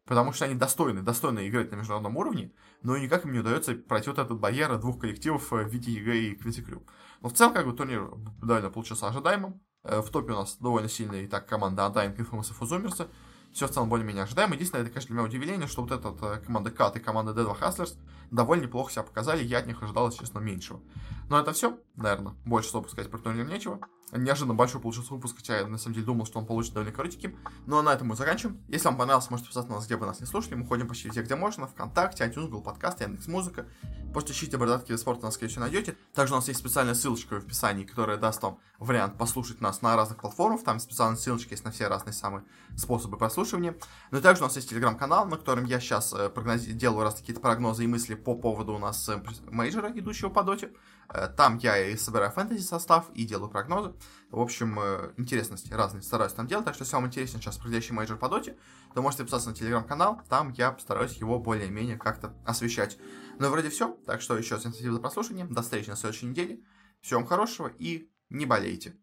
потому что они достойны, достойны играть на международном уровне, но и никак им не удается пройти вот этот барьер двух коллективов э, в виде EG и Квинси Крю. Но в целом, как бы, турнир довольно получился ожидаемым. Э, в топе у нас довольно сильная и так команда Undying, Infamous и Фузумерса. Все в целом более-менее ожидаемо. Единственное, это, конечно, для меня удивление, что вот эта э, команда Кат и команда D2 Hustlers довольно неплохо себя показали. Я от них ожидал, честно, меньшего. Но это все, наверное. Больше что сказать про турнир нечего. Неожиданно большой получился выпуск, хотя я на самом деле думал, что он получится довольно коротеньким. Но на этом мы заканчиваем. Если вам понравилось, можете подписаться на нас, где бы нас не слушали. Мы ходим почти везде, где можно. Вконтакте, iTunes, Google Подкаст, Яндекс.Музыка. Просто ищите бородатки спорта, нас, скорее всего, найдете. Также у нас есть специальная ссылочка в описании, которая даст вам вариант послушать нас на разных платформах. Там специальные ссылочки есть на все разные самые способы прослушивания. Но также у нас есть телеграм-канал, на котором я сейчас э, прогнози- делаю раз какие-то прогнозы и мысли по поводу у нас э, мейджора, идущего по доте. Э, там я и собираю фэнтези состав и делаю прогнозы. В общем, э, интересности разные стараюсь там делать. Так что, если вам интересен сейчас проходящий мейджор по доте, то можете подписаться на телеграм-канал. Там я постараюсь его более-менее как-то освещать. Ну, вроде все. Так что еще раз спасибо за прослушивание. До встречи на следующей неделе. Всего вам хорошего и не болейте.